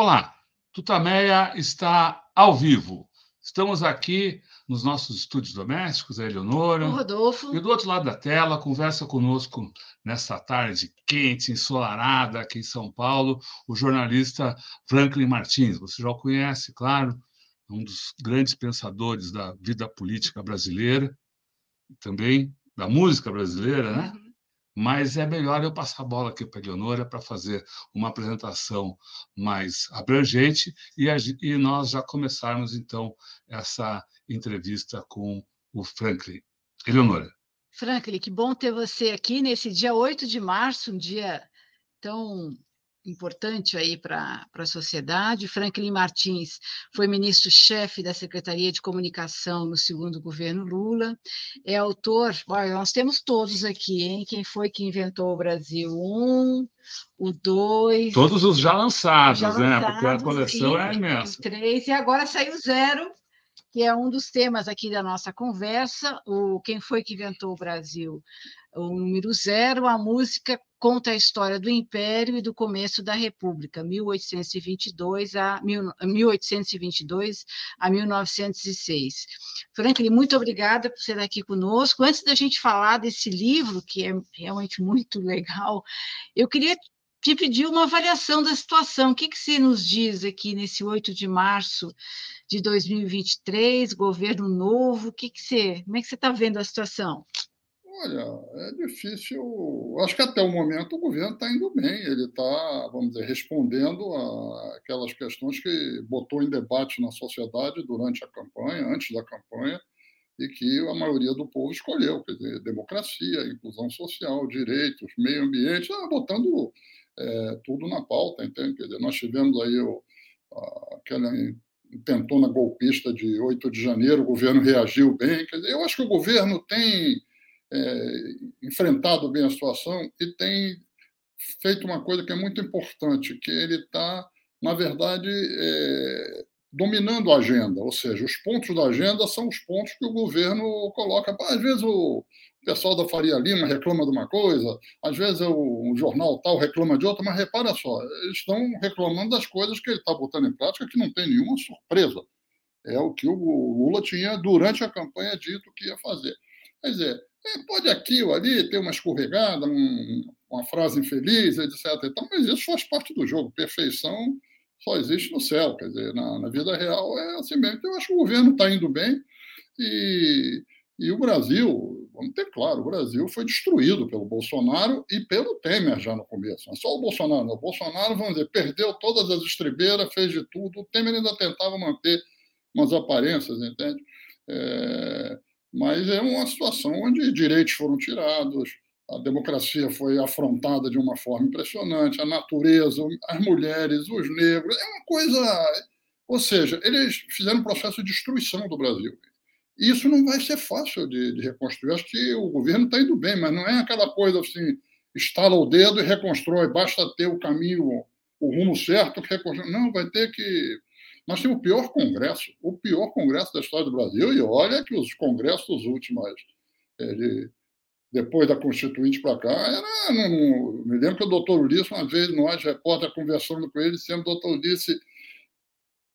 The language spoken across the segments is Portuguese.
Olá, Tutameia está ao vivo. Estamos aqui nos nossos estúdios domésticos, a Eleonora. O Rodolfo. E do outro lado da tela, conversa conosco nessa tarde quente, ensolarada aqui em São Paulo, o jornalista Franklin Martins. Você já o conhece, claro, um dos grandes pensadores da vida política brasileira, também da música brasileira, né? Uhum mas é melhor eu passar a bola aqui para a Eleonora para fazer uma apresentação mais abrangente e, a, e nós já começarmos, então, essa entrevista com o Franklin. Eleonora. Franklin, que bom ter você aqui nesse dia 8 de março, um dia tão importante aí para a sociedade. Franklin Martins foi ministro-chefe da Secretaria de Comunicação no segundo governo Lula. É autor, olha, nós temos todos aqui, hein? Quem foi que inventou o Brasil? Um, o dois. Todos os já lançados, já né? Lançados, Porque a coleção e, é imensa. Três, e agora saiu zero que é um dos temas aqui da nossa conversa, o Quem Foi que Inventou o Brasil? O número zero, a música conta a história do Império e do começo da República, 1822 a 1822 a 1906. Franklin, muito obrigada por ser aqui conosco. Antes da gente falar desse livro, que é realmente muito legal, eu queria te pedir uma avaliação da situação. O que, que você nos diz aqui nesse 8 de março de 2023, governo novo? O que, que você, como é que você está vendo a situação? Olha, é difícil. Acho que até o momento o governo está indo bem. Ele está, vamos dizer, respondendo a aquelas questões que botou em debate na sociedade durante a campanha, antes da campanha, e que a maioria do povo escolheu, quer dizer, democracia, inclusão social, direitos, meio ambiente, ah, botando é, tudo na pauta, entende? Quer dizer, nós tivemos aí o, aquela intentona golpista de 8 de janeiro, o governo reagiu bem, quer dizer, eu acho que o governo tem é, enfrentado bem a situação e tem feito uma coisa que é muito importante, que ele está, na verdade, é, dominando a agenda, ou seja, os pontos da agenda são os pontos que o governo coloca. Às vezes o pessoal da Faria Lima reclama de uma coisa, às vezes o, jornal tal reclama de outra, mas repara só, eles estão reclamando das coisas que ele está botando em prática que não tem nenhuma surpresa. É o que o Lula tinha, durante a campanha, dito que ia fazer. Quer dizer, é, pode aqui ou ali ter uma escorregada, um, uma frase infeliz, etc. Então, mas isso faz parte do jogo. Perfeição só existe no céu. Quer dizer, na, na vida real é assim mesmo. Então, eu acho que o governo está indo bem e, e o Brasil, vamos ter claro, o Brasil foi destruído pelo Bolsonaro e pelo Temer já no começo. Não é só o Bolsonaro. Não. O Bolsonaro, vamos dizer, perdeu todas as estribeiras, fez de tudo. O Temer ainda tentava manter umas aparências, entende? É, mas é uma situação onde direitos foram tirados, a democracia foi afrontada de uma forma impressionante, a natureza, as mulheres, os negros, é uma coisa. Ou seja, eles fizeram um processo de destruição do Brasil. Isso não vai ser fácil de, de reconstruir. Acho que o governo está indo bem, mas não é aquela coisa assim, estala o dedo e reconstrói, basta ter o caminho, o rumo certo que reconstrói. Não, vai ter que nós temos o pior Congresso, o pior Congresso da história do Brasil, e olha que os congressos últimos, ele, depois da Constituinte para cá, era. Não, não, me lembro que o doutor Ulisses, uma vez, nós, repórter, conversando com ele, sempre o doutor Ulisses,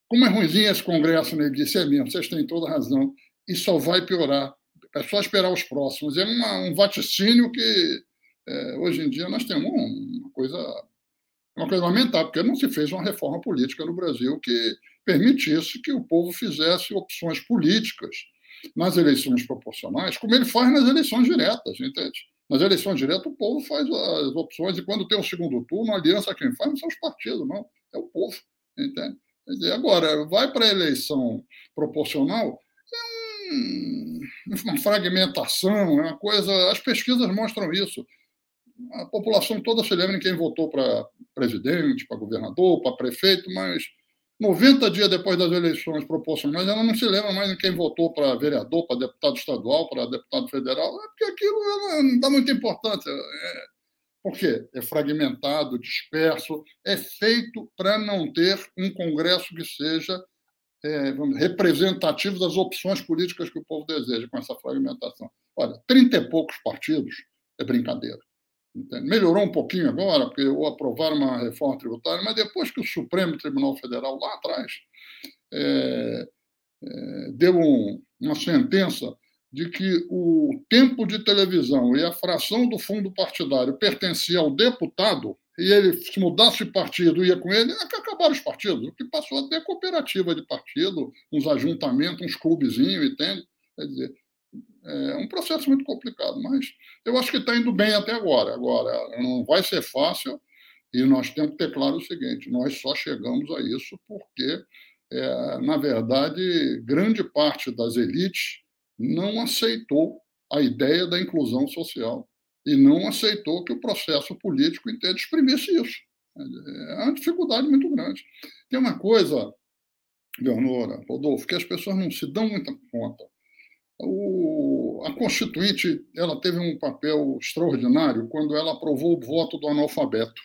como é ruimzinho esse Congresso, né? ele disse, é mesmo, vocês têm toda razão, e só vai piorar. É só esperar os próximos. É uma, um vaticínio que, é, hoje em dia, nós temos uma coisa, uma coisa lamentável, porque não se fez uma reforma política no Brasil que permitisse que o povo fizesse opções políticas nas eleições proporcionais, como ele faz nas eleições diretas, entende? Nas eleições diretas, o povo faz as opções, e quando tem o segundo turno, a aliança quem faz não são os partidos, não, é o povo, entende? Agora, vai para a eleição proporcional, um, uma fragmentação, é uma coisa. As pesquisas mostram isso. A população toda se lembra em quem votou para presidente, para governador, para prefeito, mas 90 dias depois das eleições proporcionais, ela não se lembra mais em quem votou para vereador, para deputado estadual, para deputado federal, é porque aquilo não dá muita importância. É, por quê? É fragmentado, disperso, é feito para não ter um Congresso que seja é, representativo das opções políticas que o povo deseja com essa fragmentação. Olha, 30 e poucos partidos é brincadeira. Entende? Melhorou um pouquinho agora, porque aprovaram uma reforma tributária, mas depois que o Supremo Tribunal Federal, lá atrás, é, é, deu um, uma sentença de que o tempo de televisão e a fração do fundo partidário pertencia ao deputado, e ele, se mudasse de partido, ia com ele, é acabaram os partidos, o que passou a ter cooperativa de partido, uns ajuntamentos, uns clubezinhos, entende? Quer dizer, é um processo muito complicado, mas eu acho que está indo bem até agora. Agora, não vai ser fácil, e nós temos que ter claro o seguinte: nós só chegamos a isso porque, é, na verdade, grande parte das elites não aceitou a ideia da inclusão social e não aceitou que o processo político inteiro exprimisse isso. É uma dificuldade muito grande. Tem uma coisa, Leonora, Rodolfo, que as pessoas não se dão muita conta. O, a Constituinte ela teve um papel extraordinário quando ela aprovou o voto do analfabeto.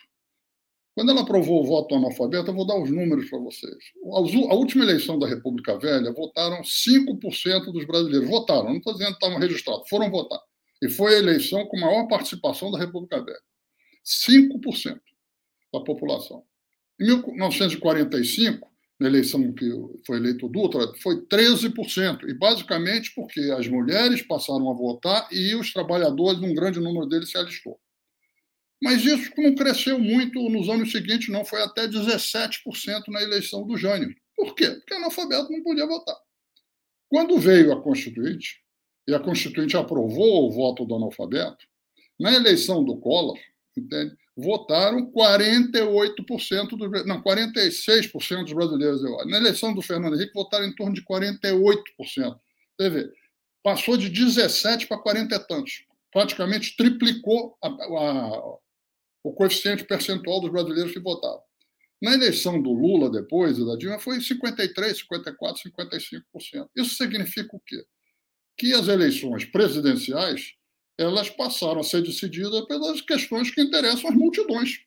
Quando ela aprovou o voto do analfabeto, eu vou dar os números para vocês. A última eleição da República Velha, votaram 5% dos brasileiros. Votaram, não estou dizendo que estavam registrados, foram votar. E foi a eleição com maior participação da República Velha. 5% da população. Em 1945, na eleição que foi eleito o Dutra, foi 13%, e basicamente porque as mulheres passaram a votar e os trabalhadores, um grande número deles, se alistou. Mas isso não cresceu muito nos anos seguintes, não, foi até 17% na eleição do Jânio. Por quê? Porque analfabeto não podia votar. Quando veio a Constituinte, e a Constituinte aprovou o voto do analfabeto, na eleição do Collor, entende? votaram 48% dos não, 46% dos brasileiros, eu. Na eleição do Fernando Henrique, votaram em torno de 48%. Quer ver? Passou de 17 para 40 e tantos. Praticamente triplicou a, a, o coeficiente percentual dos brasileiros que votavam. Na eleição do Lula, depois, da Dilma, foi 53%, 54%, 55%. Isso significa o quê? Que as eleições presidenciais elas passaram a ser decididas pelas questões que interessam as multidões.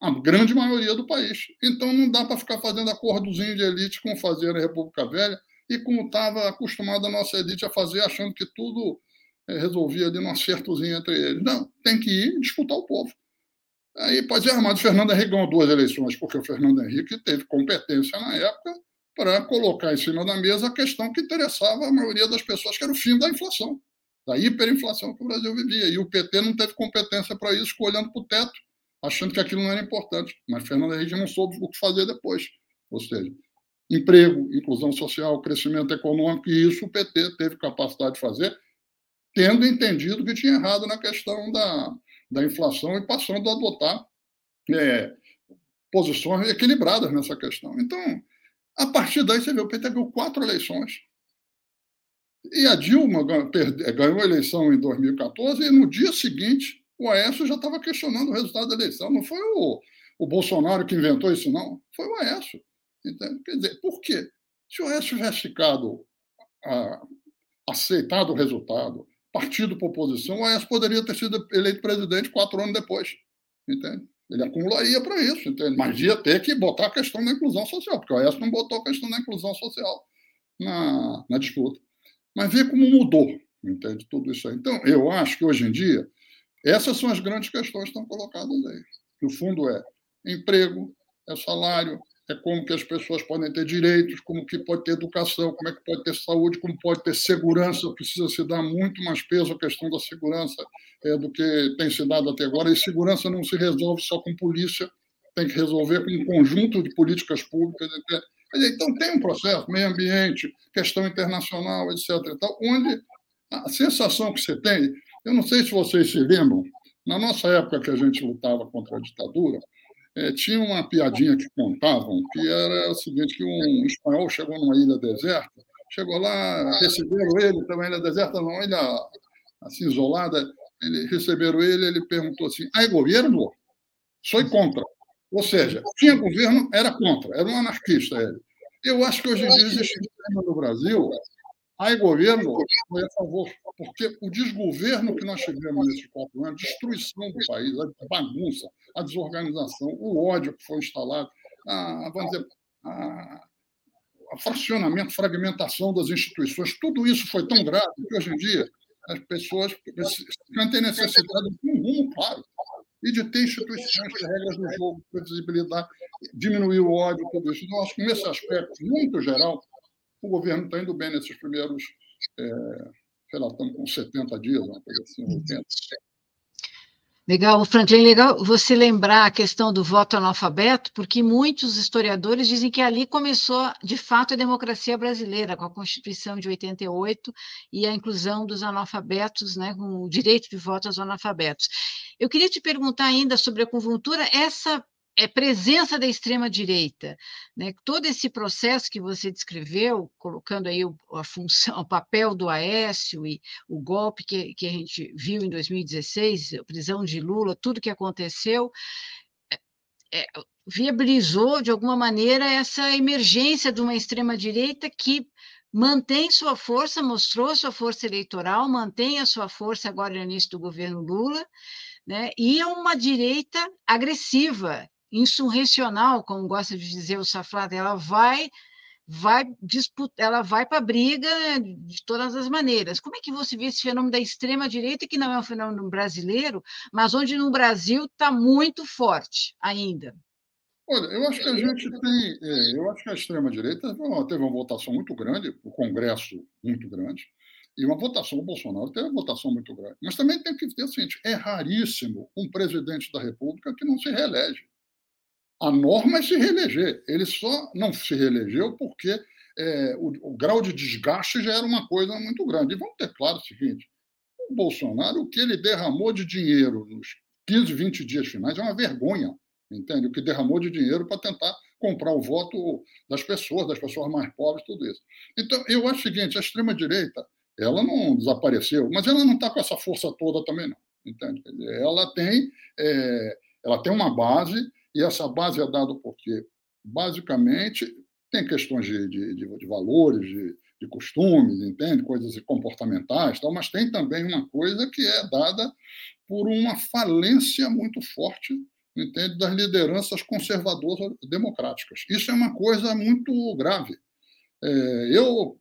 A grande maioria do país. Então não dá para ficar fazendo acordozinho de elite como fazia na República Velha e como estava acostumada a nossa elite a fazer, achando que tudo é, resolvia ali num acertozinho entre eles. Não, tem que ir disputar o povo. Aí pode ser armado. Fernando Henrique ganhou duas eleições, porque o Fernando Henrique teve competência na época para colocar em cima da mesa a questão que interessava a maioria das pessoas, que era o fim da inflação da hiperinflação que o Brasil vivia. E o PT não teve competência para isso, olhando para o teto, achando que aquilo não era importante. Mas Fernando Henrique não soube o que fazer depois. Ou seja, emprego, inclusão social, crescimento econômico, e isso o PT teve capacidade de fazer, tendo entendido que tinha errado na questão da, da inflação e passando a adotar é, posições equilibradas nessa questão. Então, a partir daí, você vê, o PT ganhou quatro eleições e a Dilma ganhou a eleição em 2014 e no dia seguinte o Aécio já estava questionando o resultado da eleição. Não foi o, o Bolsonaro que inventou isso, não. Foi o Aécio. Entende? Quer dizer, por quê? Se o Aécio tivesse ficado a, aceitado o resultado, partido por oposição, o Aécio poderia ter sido eleito presidente quatro anos depois. Entende? Ele acumularia para isso, entende? mas ia ter que botar a questão da inclusão social, porque o Aécio não botou a questão da inclusão social na, na disputa. Mas vê como mudou, entende? Tudo isso aí. Então, eu acho que hoje em dia, essas são as grandes questões que estão colocadas aí. No fundo, é emprego, é salário, é como que as pessoas podem ter direitos, como que pode ter educação, como é que pode ter saúde, como pode ter segurança. Precisa se dar muito mais peso à questão da segurança é, do que tem se dado até agora. E segurança não se resolve só com polícia, tem que resolver com um conjunto de políticas públicas. Então, tem um processo, meio ambiente, questão internacional, etc. Tal, onde a sensação que você tem, eu não sei se vocês se lembram, na nossa época que a gente lutava contra a ditadura, é, tinha uma piadinha que contavam, que era o seguinte, que um espanhol chegou numa ilha deserta, chegou lá, receberam ele, também ilha deserta, não, ilha assim, isolada, ele, receberam ele, ele perguntou assim, aí governo? Sou contra. Ou seja, tinha governo, era contra, era um anarquista ele. Eu acho que hoje em dia existe no Brasil, aí governo foi a favor, porque o desgoverno que nós tivemos nesses quatro anos, a destruição do país, a bagunça, a desorganização, o ódio que foi instalado, a, vamos dizer, a, a fracionamento, fragmentação das instituições, tudo isso foi tão grave que hoje em dia as pessoas têm necessidade de um rumo claro e de ter instituições, regras do jogo, previsibilidade, diminuir o ódio, tudo isso. Então, acho que nesse aspecto muito geral, o governo está indo bem nesses primeiros, é, sei lá, estamos com 70 dias, uma coisa assim, 80. Legal, Franklin, legal você lembrar a questão do voto analfabeto, porque muitos historiadores dizem que ali começou, de fato, a democracia brasileira, com a Constituição de 88 e a inclusão dos analfabetos, né, com o direito de voto aos analfabetos. Eu queria te perguntar ainda sobre a conjuntura, essa é presença da extrema direita, né? Todo esse processo que você descreveu, colocando aí a função, o papel do Aécio e o golpe que, que a gente viu em 2016, a prisão de Lula, tudo que aconteceu, é, é, viabilizou de alguma maneira essa emergência de uma extrema direita que mantém sua força, mostrou sua força eleitoral, mantém a sua força agora no início do governo Lula, né? E é uma direita agressiva, insurrecional, como gosta de dizer o Saflado, ela vai vai disputar, ela vai para a briga de todas as maneiras. Como é que você vê esse fenômeno da extrema direita, que não é um fenômeno brasileiro, mas onde no Brasil está muito forte ainda? Olha, eu acho que a gente tem, é, eu acho que a extrema direita teve uma votação muito grande, o Congresso muito grande, e uma votação, o Bolsonaro teve uma votação muito grande. Mas também tem que ter o seguinte: é raríssimo um presidente da República que não se reelege. A norma é se reeleger. Ele só não se reelegeu porque é, o, o, grau de desgaste já era uma coisa muito grande. E vamos ter claro o seguinte: o Bolsonaro, o que ele derramou de dinheiro nos 15, 20 dias finais é uma vergonha, entende? O que derramou de dinheiro para tentar comprar o voto das pessoas, das pessoas mais pobres, tudo isso. Então, eu acho o seguinte: a extrema-direita, ela não desapareceu, mas ela não está com essa força toda também, não. Entende? Ela tem, é, ela tem uma base e essa base é dada porque, basicamente, tem questões de, de, de, valores, de, de, costumes, entende? Coisas comportamentais, tal, mas tem também uma coisa que é dada por uma falência muito forte entende? das lideranças conservadoras democráticas. Isso é uma coisa muito grave. É, eu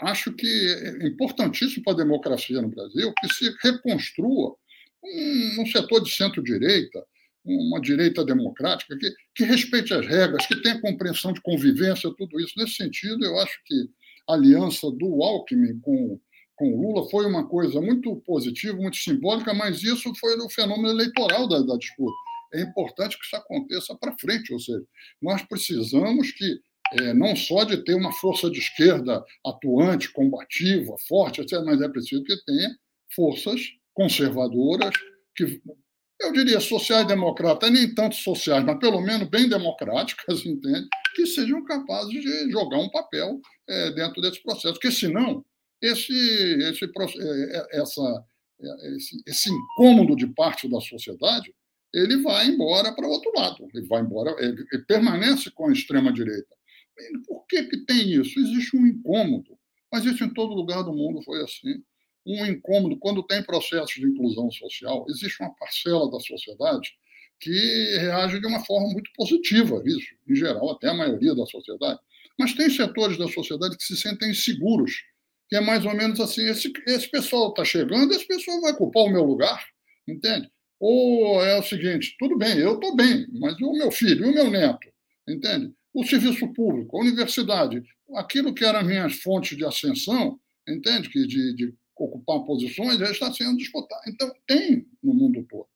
acho que é importantíssimo para a democracia no Brasil que se reconstrua um, um setor de centro-direita, uma direita democrática que, que respeite as regras, que tenha compreensão de convivência, tudo isso. Nesse sentido, eu acho que a aliança do Alckmin com, com Lula foi uma coisa muito positiva, muito simbólica, mas isso foi o fenômeno eleitoral da, da disputa. É importante que isso aconteça para frente, ou seja, nós precisamos que é, não só de ter uma força de esquerda atuante, combativa, forte, etc., mas é preciso que tenha forças conservadoras que eu diria sociais-democratas, nem tanto sociais, mas pelo menos bem democráticas, entende? Que sejam capazes de jogar um papel é, dentro desse processo. Porque, senão, esse, esse, é, é, essa, esse, esse incômodo de parte da sociedade ele vai embora para o outro lado. Ele vai embora, ele, ele permanece com a extrema-direita. Por que, que tem isso? Existe um incômodo. Mas isso em todo lugar do mundo foi assim um incômodo quando tem processos de inclusão social. Existe uma parcela da sociedade que reage de uma forma muito positiva, isso, em geral, até a maioria da sociedade. Mas tem setores da sociedade que se sentem inseguros, que é mais ou menos assim: esse, esse pessoal está chegando, esse pessoal vai ocupar o meu lugar, entende? Ou é o seguinte: tudo bem, eu estou bem, mas o meu filho, o meu neto, entende? O serviço público, a universidade, aquilo que eram minhas fontes de ascensão, entende? Que de, de ocupar posições, já está sendo disputado. Então, tem no mundo todo.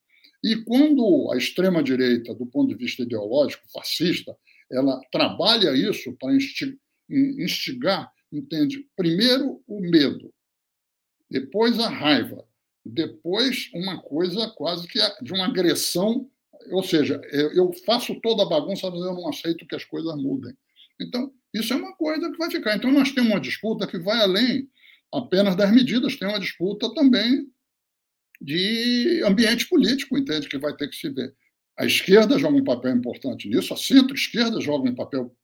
E quando a extrema-direita, do ponto de vista ideológico, fascista, ela trabalha isso para instigar, entende? Primeiro o medo, depois a raiva, depois uma coisa quase que de uma agressão, ou seja, eu faço toda a bagunça, mas eu não aceito que as coisas mudem. Então, isso é uma coisa que vai ficar. Então, nós temos uma disputa que vai além apenas das medidas, tem uma disputa também de ambiente político, entende? Que vai ter que se ver. A esquerda joga um papel importante nisso, a centro-esquerda joga um papel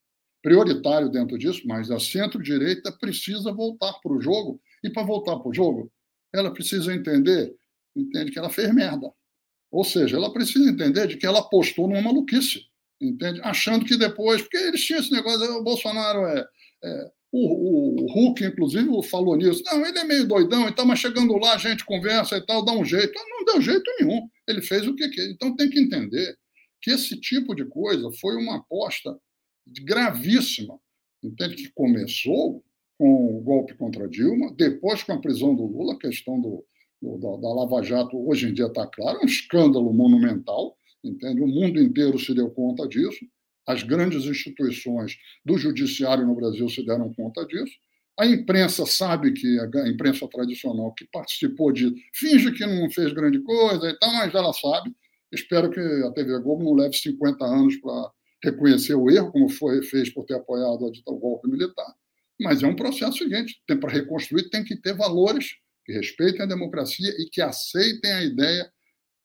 prioritário dentro disso, mas a centro-direita precisa voltar para o jogo, e para voltar para o jogo, ela precisa entender, entende, que ela fez merda. Ou seja, ela precisa entender de que ela apostou numa maluquice, entende? Achando que depois, porque eles tinham esse negócio, o Bolsonaro é, é o, o, Hulk, inclusive, falou nisso. Não, ele é meio doidão e tal, mas chegando lá a gente conversa e tal, dá um jeito. Não deu jeito nenhum. ele fez o que quer. Então tem que entender que esse tipo de coisa foi uma aposta gravíssima, entende? Que começou com o golpe contra Dilma, depois com a prisão do Lula, a questão do, do da, da, Lava Jato hoje em dia está claro, é um escândalo monumental, entende? O mundo inteiro se deu conta disso, as grandes instituições do judiciário no Brasil se deram conta disso, a imprensa sabe que a imprensa tradicional que participou de finge que não fez grande coisa e tal, mas ela sabe. Espero que a TV Globo não leve 50 anos para reconhecer o erro, como foi fez por ter apoiado o golpe militar. Mas é um processo seguinte, tem para reconstruir tem que ter valores que respeitem a democracia e que aceitem a ideia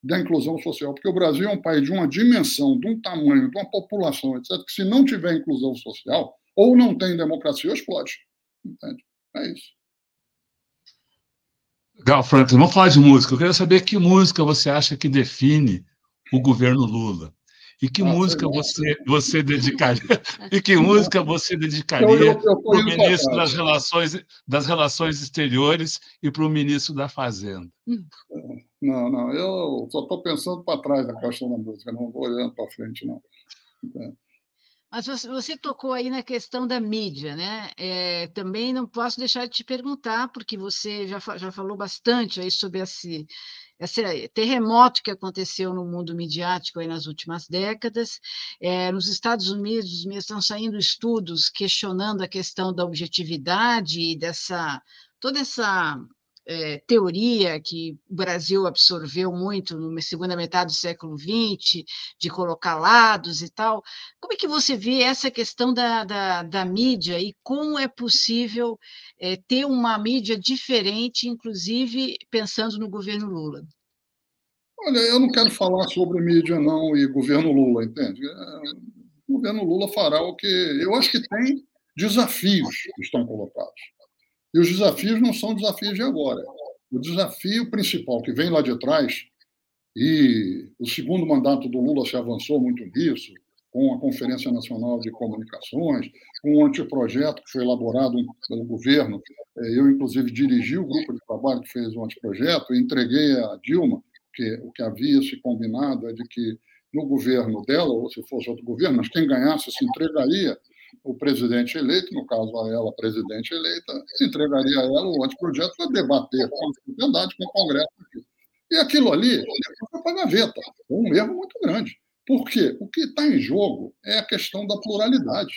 da inclusão social, porque o Brasil é um país de uma dimensão, de um tamanho, de uma população, etc., que se não tiver inclusão social, ou não tem democracia, ou explode. Entende? É isso. Legal, Franklin. Vamos falar de música. Eu queria saber que música você acha que define o governo Lula. E que ah, música você, você dedicaria? E que música você dedicaria para o ministro das relações, das relações Exteriores e para o ministro da Fazenda? Não, não, eu só estou pensando para trás da questão da música, não estou olhando para frente, não. É. Mas você, tocou aí na questão da mídia, né? É, também não posso deixar de te perguntar, porque você já, já falou bastante aí sobre esse, esse terremoto que aconteceu no mundo midiático aí nas últimas décadas. É, nos Estados Unidos estão saindo estudos questionando a questão da objetividade e dessa toda essa é, teoria que o Brasil absorveu muito na segunda metade do século XX, de colocar lados e tal. Como é que você vê essa questão da, da, da mídia e como é possível é, ter uma mídia diferente, inclusive pensando no governo Lula? Olha, eu não quero falar sobre mídia, não, e governo Lula, entende? É, o governo Lula fará o que. Eu acho que tem desafios que estão colocados. E os desafios não são desafios de agora. O desafio principal que vem lá de trás, e o segundo mandato do Lula se avançou muito nisso, com a Conferência Nacional de Comunicações, com um anteprojeto que foi elaborado pelo governo. É, eu, inclusive, dirigi o grupo de trabalho que fez o anteprojeto e entreguei a Dilma, que o que havia se combinado é de que no governo dela, ou se fosse outro governo, mas quem ganhasse se entregaria o presidente eleito, no caso a ela, presidente eleita, entregaria a ela o anteprojeto para debater com a sociedade, com o Congresso. E aquilo ali foi para a gaveta. Um erro muito grande. Por quê? O que está em jogo é a questão da pluralidade.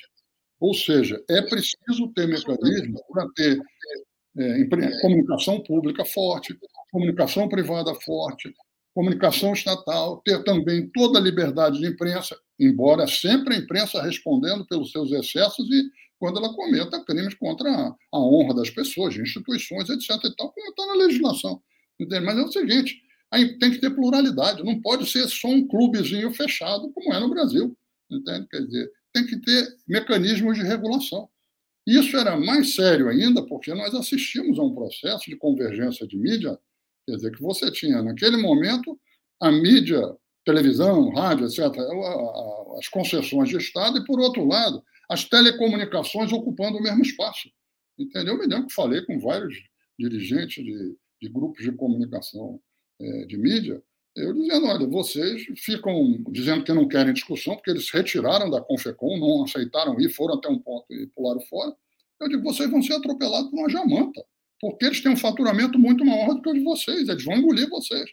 Ou seja, é preciso ter mecanismos para ter é, comunicação pública forte, comunicação privada forte, comunicação estatal, ter também toda a liberdade de imprensa, embora sempre a imprensa respondendo pelos seus excessos e quando ela cometa crimes contra a honra das pessoas, instituições, etc. E tal, como está na legislação. Mas é o seguinte: tem que ter pluralidade, não pode ser só um clubezinho fechado, como é no Brasil. Entende? Quer dizer, tem que ter mecanismos de regulação. Isso era mais sério ainda porque nós assistimos a um processo de convergência de mídia Quer dizer, que você tinha, naquele momento, a mídia, televisão, rádio, etc., as concessões de Estado, e, por outro lado, as telecomunicações ocupando o mesmo espaço. Entendeu? Eu me lembro que falei com vários dirigentes de, de grupos de comunicação é, de mídia, eu dizendo, olha, vocês ficam dizendo que não querem discussão, porque eles retiraram da Confecom, não aceitaram ir, foram até um ponto e pularam fora. Eu digo, vocês vão ser atropelados por uma jamanta porque eles têm um faturamento muito maior do que o de vocês, eles vão engolir vocês.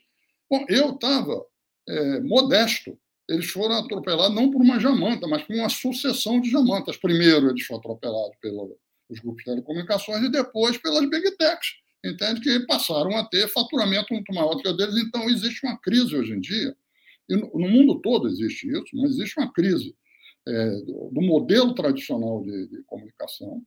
Bom, eu estava é, modesto. Eles foram atropelados não por uma jamanta, mas por uma sucessão de jamantas. Primeiro, eles foram atropelados pelos grupos de telecomunicações e depois pelas big techs, entende? Que passaram a ter faturamento muito maior do que o deles. Então, existe uma crise hoje em dia, e no, mundo todo existe isso, mas existe uma crise é, do, modelo tradicional de, de comunicação,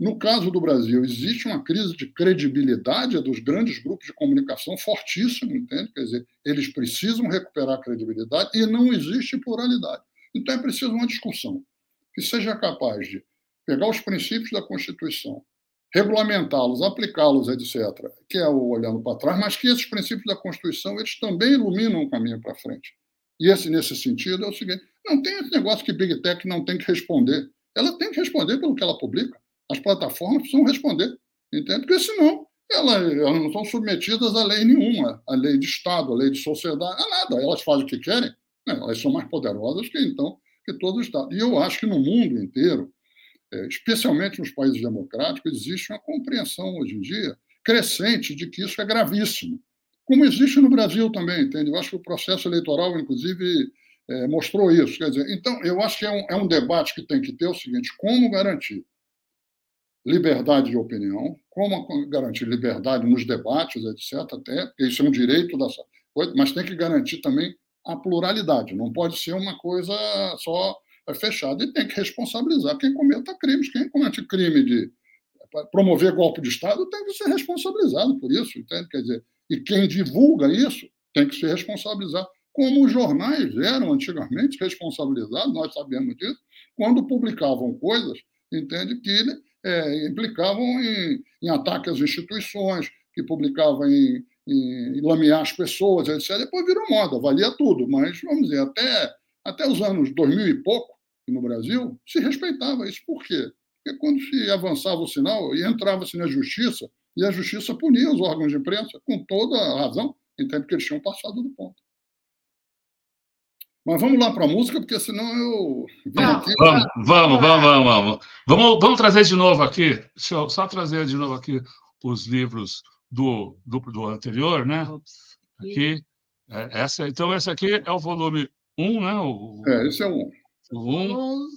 no caso do Brasil, existe uma crise de credibilidade dos grandes grupos de comunicação fortíssima, entende? Quer dizer, eles precisam recuperar a credibilidade e não existe pluralidade. Então é preciso uma discussão que seja capaz de pegar os princípios da Constituição, regulamentá-los, aplicá-los, etc., que é o olhando para trás, mas que esses princípios da Constituição eles também iluminam o caminho para frente. E esse, nesse sentido, é o seguinte: não tem esse negócio que Big Tech não tem que responder. Ela tem que responder pelo que ela publica. As plataformas precisam responder, entende? Porque senão elas, elas não são submetidas a lei nenhuma, a lei de Estado, a lei de sociedade, a nada. Elas fazem o que querem, né? elas são mais poderosas que então que todo o Estado. E eu acho que no mundo inteiro, é, especialmente nos países democráticos, existe uma compreensão hoje em dia crescente de que isso é gravíssimo. Como existe no Brasil também, entende? Eu acho que o processo eleitoral, inclusive, é, mostrou isso. Quer dizer, então, eu acho que é um, é um debate que tem que ter o seguinte: como garantir liberdade de opinião, como garantir liberdade nos debates, etc., até, porque isso é um direito da mas tem que garantir também a pluralidade, não pode ser uma coisa só fechada, e tem que responsabilizar quem cometa crimes, quem comete crime de promover golpe de Estado tem que ser responsabilizado por isso, entende? Quer dizer, e quem divulga isso tem que ser responsabilizado, como os jornais eram antigamente responsabilizados, nós sabemos disso, quando publicavam coisas, entende, que é, implicavam em, em ataque às instituições, que publicavam em, em, em lamear as pessoas, etc. Depois virou moda, valia tudo, mas, vamos dizer, até, até os anos 2000 e pouco, no Brasil, se respeitava isso. Por quê? Porque quando se avançava o sinal e entrava-se na justiça, e a justiça punia os órgãos de imprensa, com toda a razão, entende que eles tinham passado do ponto. Mas vamos lá para a música, porque senão eu. Aqui... Vamos, vamos, vamos, vamos, vamos. Vamos trazer de novo aqui. Deixa eu só trazer de novo aqui os livros do, do, do anterior, né? Aqui. É, essa, então, esse aqui é o volume 1, né? O, é, esse é o 1. O 1.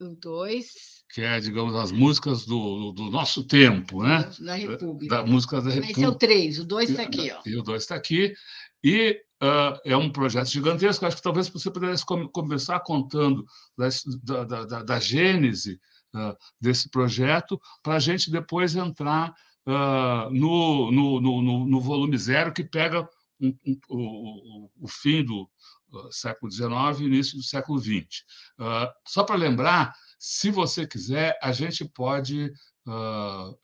O 2 que é, digamos, as músicas do, do nosso tempo, né? Da República. Da música da República. Esse é o 3, o 2 está aqui. Ó. E o 2 está aqui. E uh, é um projeto gigantesco. Acho que talvez você pudesse começar contando da, da, da, da gênese uh, desse projeto, para a gente depois entrar uh, no, no, no, no, volume zero, que pega um, um, o, o, fim do século XIX e início do século XX. só para lembrar se você quiser, a gente pode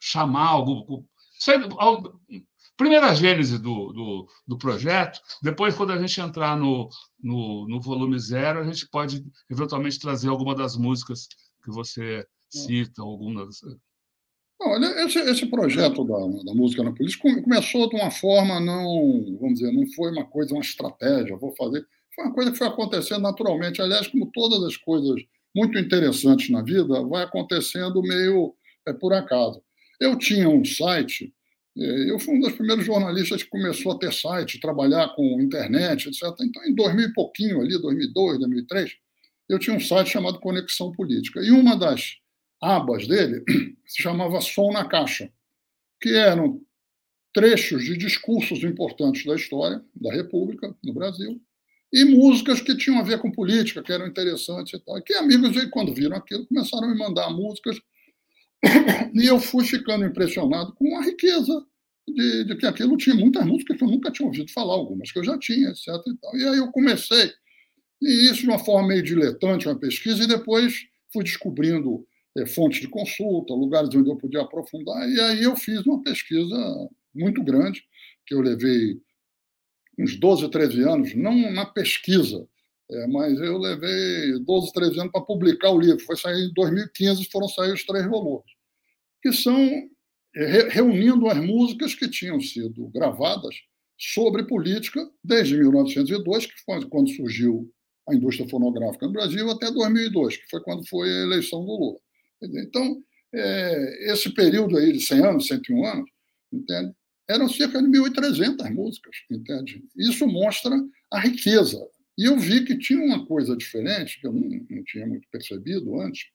chamar algum. Primeira gênese do, do, do, projeto, depois, quando a gente entrar no, no, no, volume zero, a gente pode eventualmente trazer alguma das músicas que você cita, alguma das. Olha, esse, esse projeto da, da música na polícia começou de uma forma não, vamos dizer, não foi uma coisa, uma estratégia, vou fazer. Foi uma coisa que foi acontecendo naturalmente. Aliás, como todas as coisas muito interessantes na vida vai acontecendo meio é, por acaso. Eu tinha um site, é, eu fui um dos primeiros jornalistas que começou a ter site, trabalhar com internet, etc. Então, em 2000 e pouquinho ali, 2002, 2003, eu tinha um site chamado Conexão Política. E uma das abas dele se chamava Som na Caixa, que eram trechos de discursos importantes da história da República no Brasil, e músicas que tinham a ver com política, que eram interessantes e tal. E que amigos, quando viram aquilo, começaram a me mandar músicas, e eu fui ficando impressionado com a riqueza de, de, que aquilo tinha muitas músicas que eu nunca tinha ouvido falar, algumas que eu já tinha, etc. E, tal. e aí eu comecei, e isso de uma forma meio diletante, uma pesquisa, e depois fui descobrindo é, fontes de consulta, lugares onde eu podia aprofundar, e aí eu fiz uma pesquisa muito grande, que eu levei uns 12, 13 anos, não na pesquisa, é, mas eu levei 12, 13 anos para publicar o livro. Foi sair em 2015, foram sair os três volumes, que são é, reunindo as músicas que tinham sido gravadas sobre política desde 1902, que foi quando surgiu a indústria fonográfica no Brasil, até 2002, que foi quando foi a eleição do Lula. Então, é, esse período aí de 100 anos, 101 anos, entende? eram cerca de 1.300 músicas, entende? Isso mostra a riqueza. E eu vi que tinha uma coisa diferente, que eu não, não tinha muito percebido antes.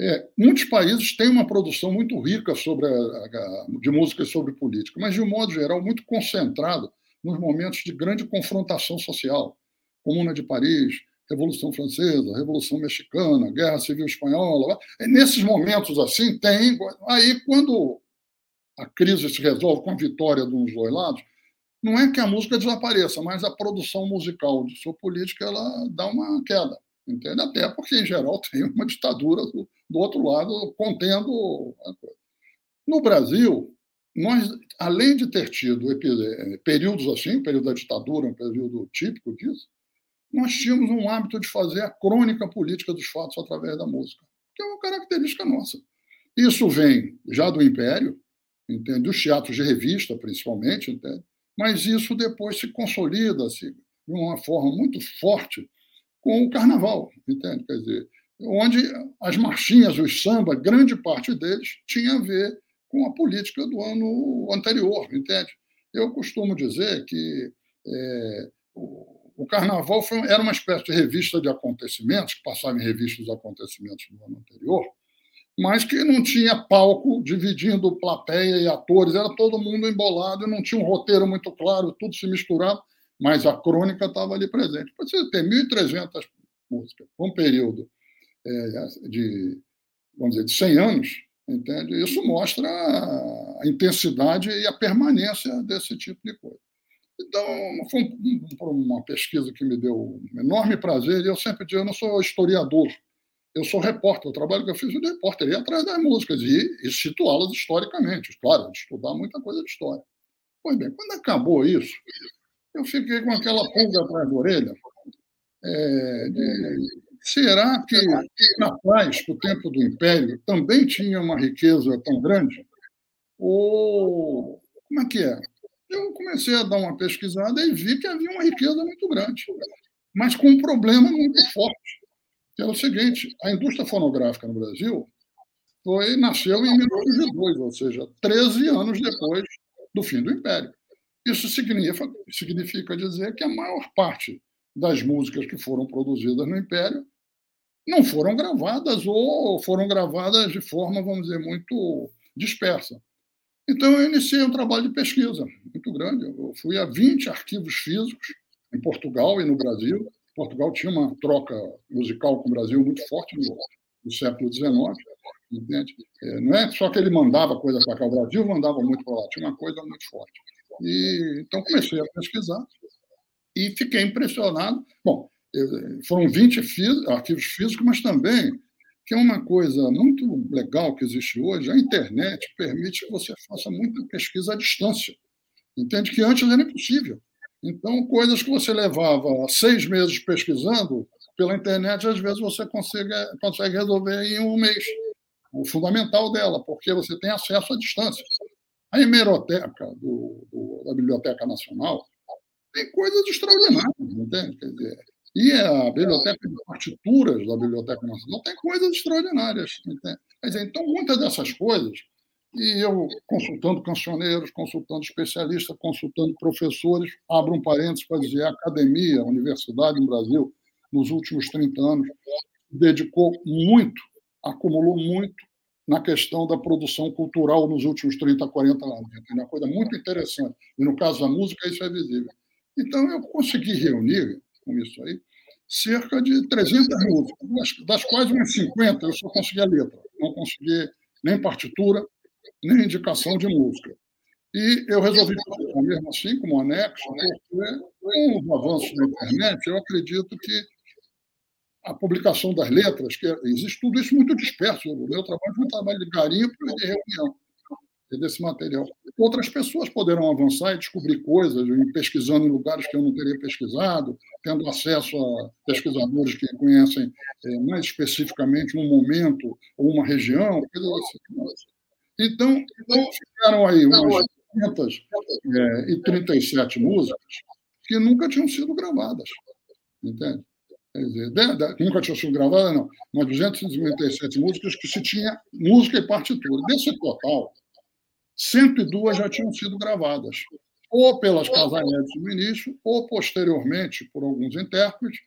É, muitos países têm uma produção muito rica sobre a, a, de músicas sobre política, mas, de um modo geral, muito concentrado nos momentos de grande confrontação social. Comuna de Paris, Revolução Francesa, Revolução Mexicana, Guerra Civil Espanhola. É, nesses momentos assim, tem. Aí, quando a crise se resolve com a vitória de uns dois lados, não é que a música desapareça, mas a produção musical de sua política ela dá uma queda, entende? Até porque, em geral, tem uma ditadura do, do outro lado contendo a coisa. No Brasil, nós, além de ter tido períodos assim, período da ditadura, um período típico disso, nós tínhamos um hábito de fazer a crônica política dos fatos através da música, que é uma característica nossa. Isso vem já do Império, entende? Os teatros de revista, principalmente, entende? Mas isso depois se consolida -se de uma forma muito forte com o carnaval, entende? Quer dizer, onde as marchinhas, os sambas, grande parte deles tinha a ver com a política do ano anterior, entende? Eu costumo dizer que é, o, o, Carnaval foi, era uma espécie de revista de acontecimentos, que passava em revistas de acontecimentos no ano anterior, mas que não tinha palco dividindo plateia e atores, era todo mundo embolado, não tinha um roteiro muito claro, tudo se misturava, mas a crônica estava ali presente. Você ter 1.300 músicas, um período é, de, vamos dizer, de 100 anos, entende? Isso mostra a intensidade e a permanência desse tipo de coisa. Então, foi uma pesquisa que me deu um enorme prazer, e eu sempre digo, eu não sou historiador, eu sou repórter, o trabalho que eu fiz de repórter, ir atrás das músicas e, e situá-las historicamente, claro, estudar muita coisa de história. Pois bem, quando acabou isso, eu fiquei com aquela pulga atrás da orelha, é, de, será que Natais, o tempo do Império, também tinha uma riqueza tão grande? Ou como é que é? Eu comecei a dar uma pesquisada e vi que havia uma riqueza muito grande, mas com um problema muito forte que é o seguinte: a indústria fonográfica no Brasil foi, nasceu em 1902, ou seja, 13 anos depois do fim do Império. Isso significa, significa dizer que a maior parte das músicas que foram produzidas no Império não foram gravadas ou foram gravadas de forma, vamos dizer, muito dispersa. Então, eu iniciei um trabalho de pesquisa muito grande. Eu fui a 20 arquivos físicos em Portugal e no Brasil, Portugal tinha uma troca musical com o Brasil muito forte no, no século XIX. Entende? É, não é só que ele mandava coisa para cá, o Brasil mandava muito para lá, tinha uma coisa muito forte. E, então comecei a pesquisar e fiquei impressionado. Bom, foram 20 arquivos físicos, mas também, que é uma coisa muito legal que existe hoje, a internet permite que você faça muita pesquisa à distância. Entende? Que antes era impossível. Então, coisas que você levava seis meses pesquisando, pela internet, às vezes você consegue, consegue resolver em um mês. O fundamental dela, porque você tem acesso à distância. A hemeroteca do, do, da Biblioteca Nacional tem coisas extraordinárias, entende? Quer dizer, e a biblioteca de partituras da Biblioteca Nacional tem coisas extraordinárias. Entende? Quer dizer, então, muitas dessas coisas e eu, consultando cancioneiros, consultando especialistas, consultando professores, abro um parênteses para dizer, a academia, a universidade no Brasil, nos últimos 30 anos, dedicou muito, acumulou muito na questão da produção cultural nos últimos 30, 40 anos. É uma coisa muito interessante. E no caso da música, isso é visível. Então, eu consegui reunir, com isso aí, cerca de 300 músicas, das quais umas 50 eu só consegui a letra, não consegui nem partitura, nem indicação de música. E eu resolvi publicar mesmo assim, como anexo, porque com os avanços da internet, eu acredito que a publicação das letras, que existe tudo isso muito disperso. O meu trabalho foi um trabalho de garimpo e de reunião desse material. Outras pessoas poderão avançar e descobrir coisas, pesquisando em lugares que eu não teria pesquisado, tendo acesso a pesquisadores que conhecem é, mais especificamente um momento ou uma região, coisas assim. Então, então ficaram aí umas 537 é, músicas que nunca tinham sido gravadas. Entende? Quer dizer, de, de, nunca tinham sido gravadas, não. Mas 257 músicas que se tinha música e partitura. Desse total, 102 já tinham sido gravadas, ou pelas Casanetes no início, ou posteriormente por alguns intérpretes,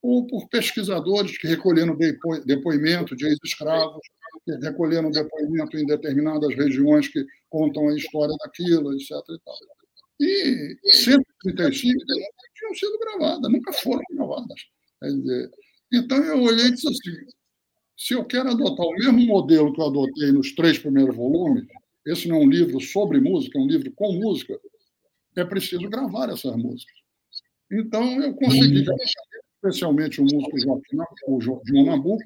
ou por pesquisadores que recolheram depo, depoimento de ex-escravos, recolheram depoimento em determinadas regiões que contam a história daquilo, etc. E, tal. e 135 não tinham sido gravadas, nunca foram gravadas. Dizer, então eu olhei e disse assim: se eu quero adotar o mesmo modelo que eu adotei nos três primeiros volumes, esse não é um livro sobre música, é um livro com música, é preciso gravar essas músicas. Então eu consegui, especialmente o músico Joaquim, o João Nabuco,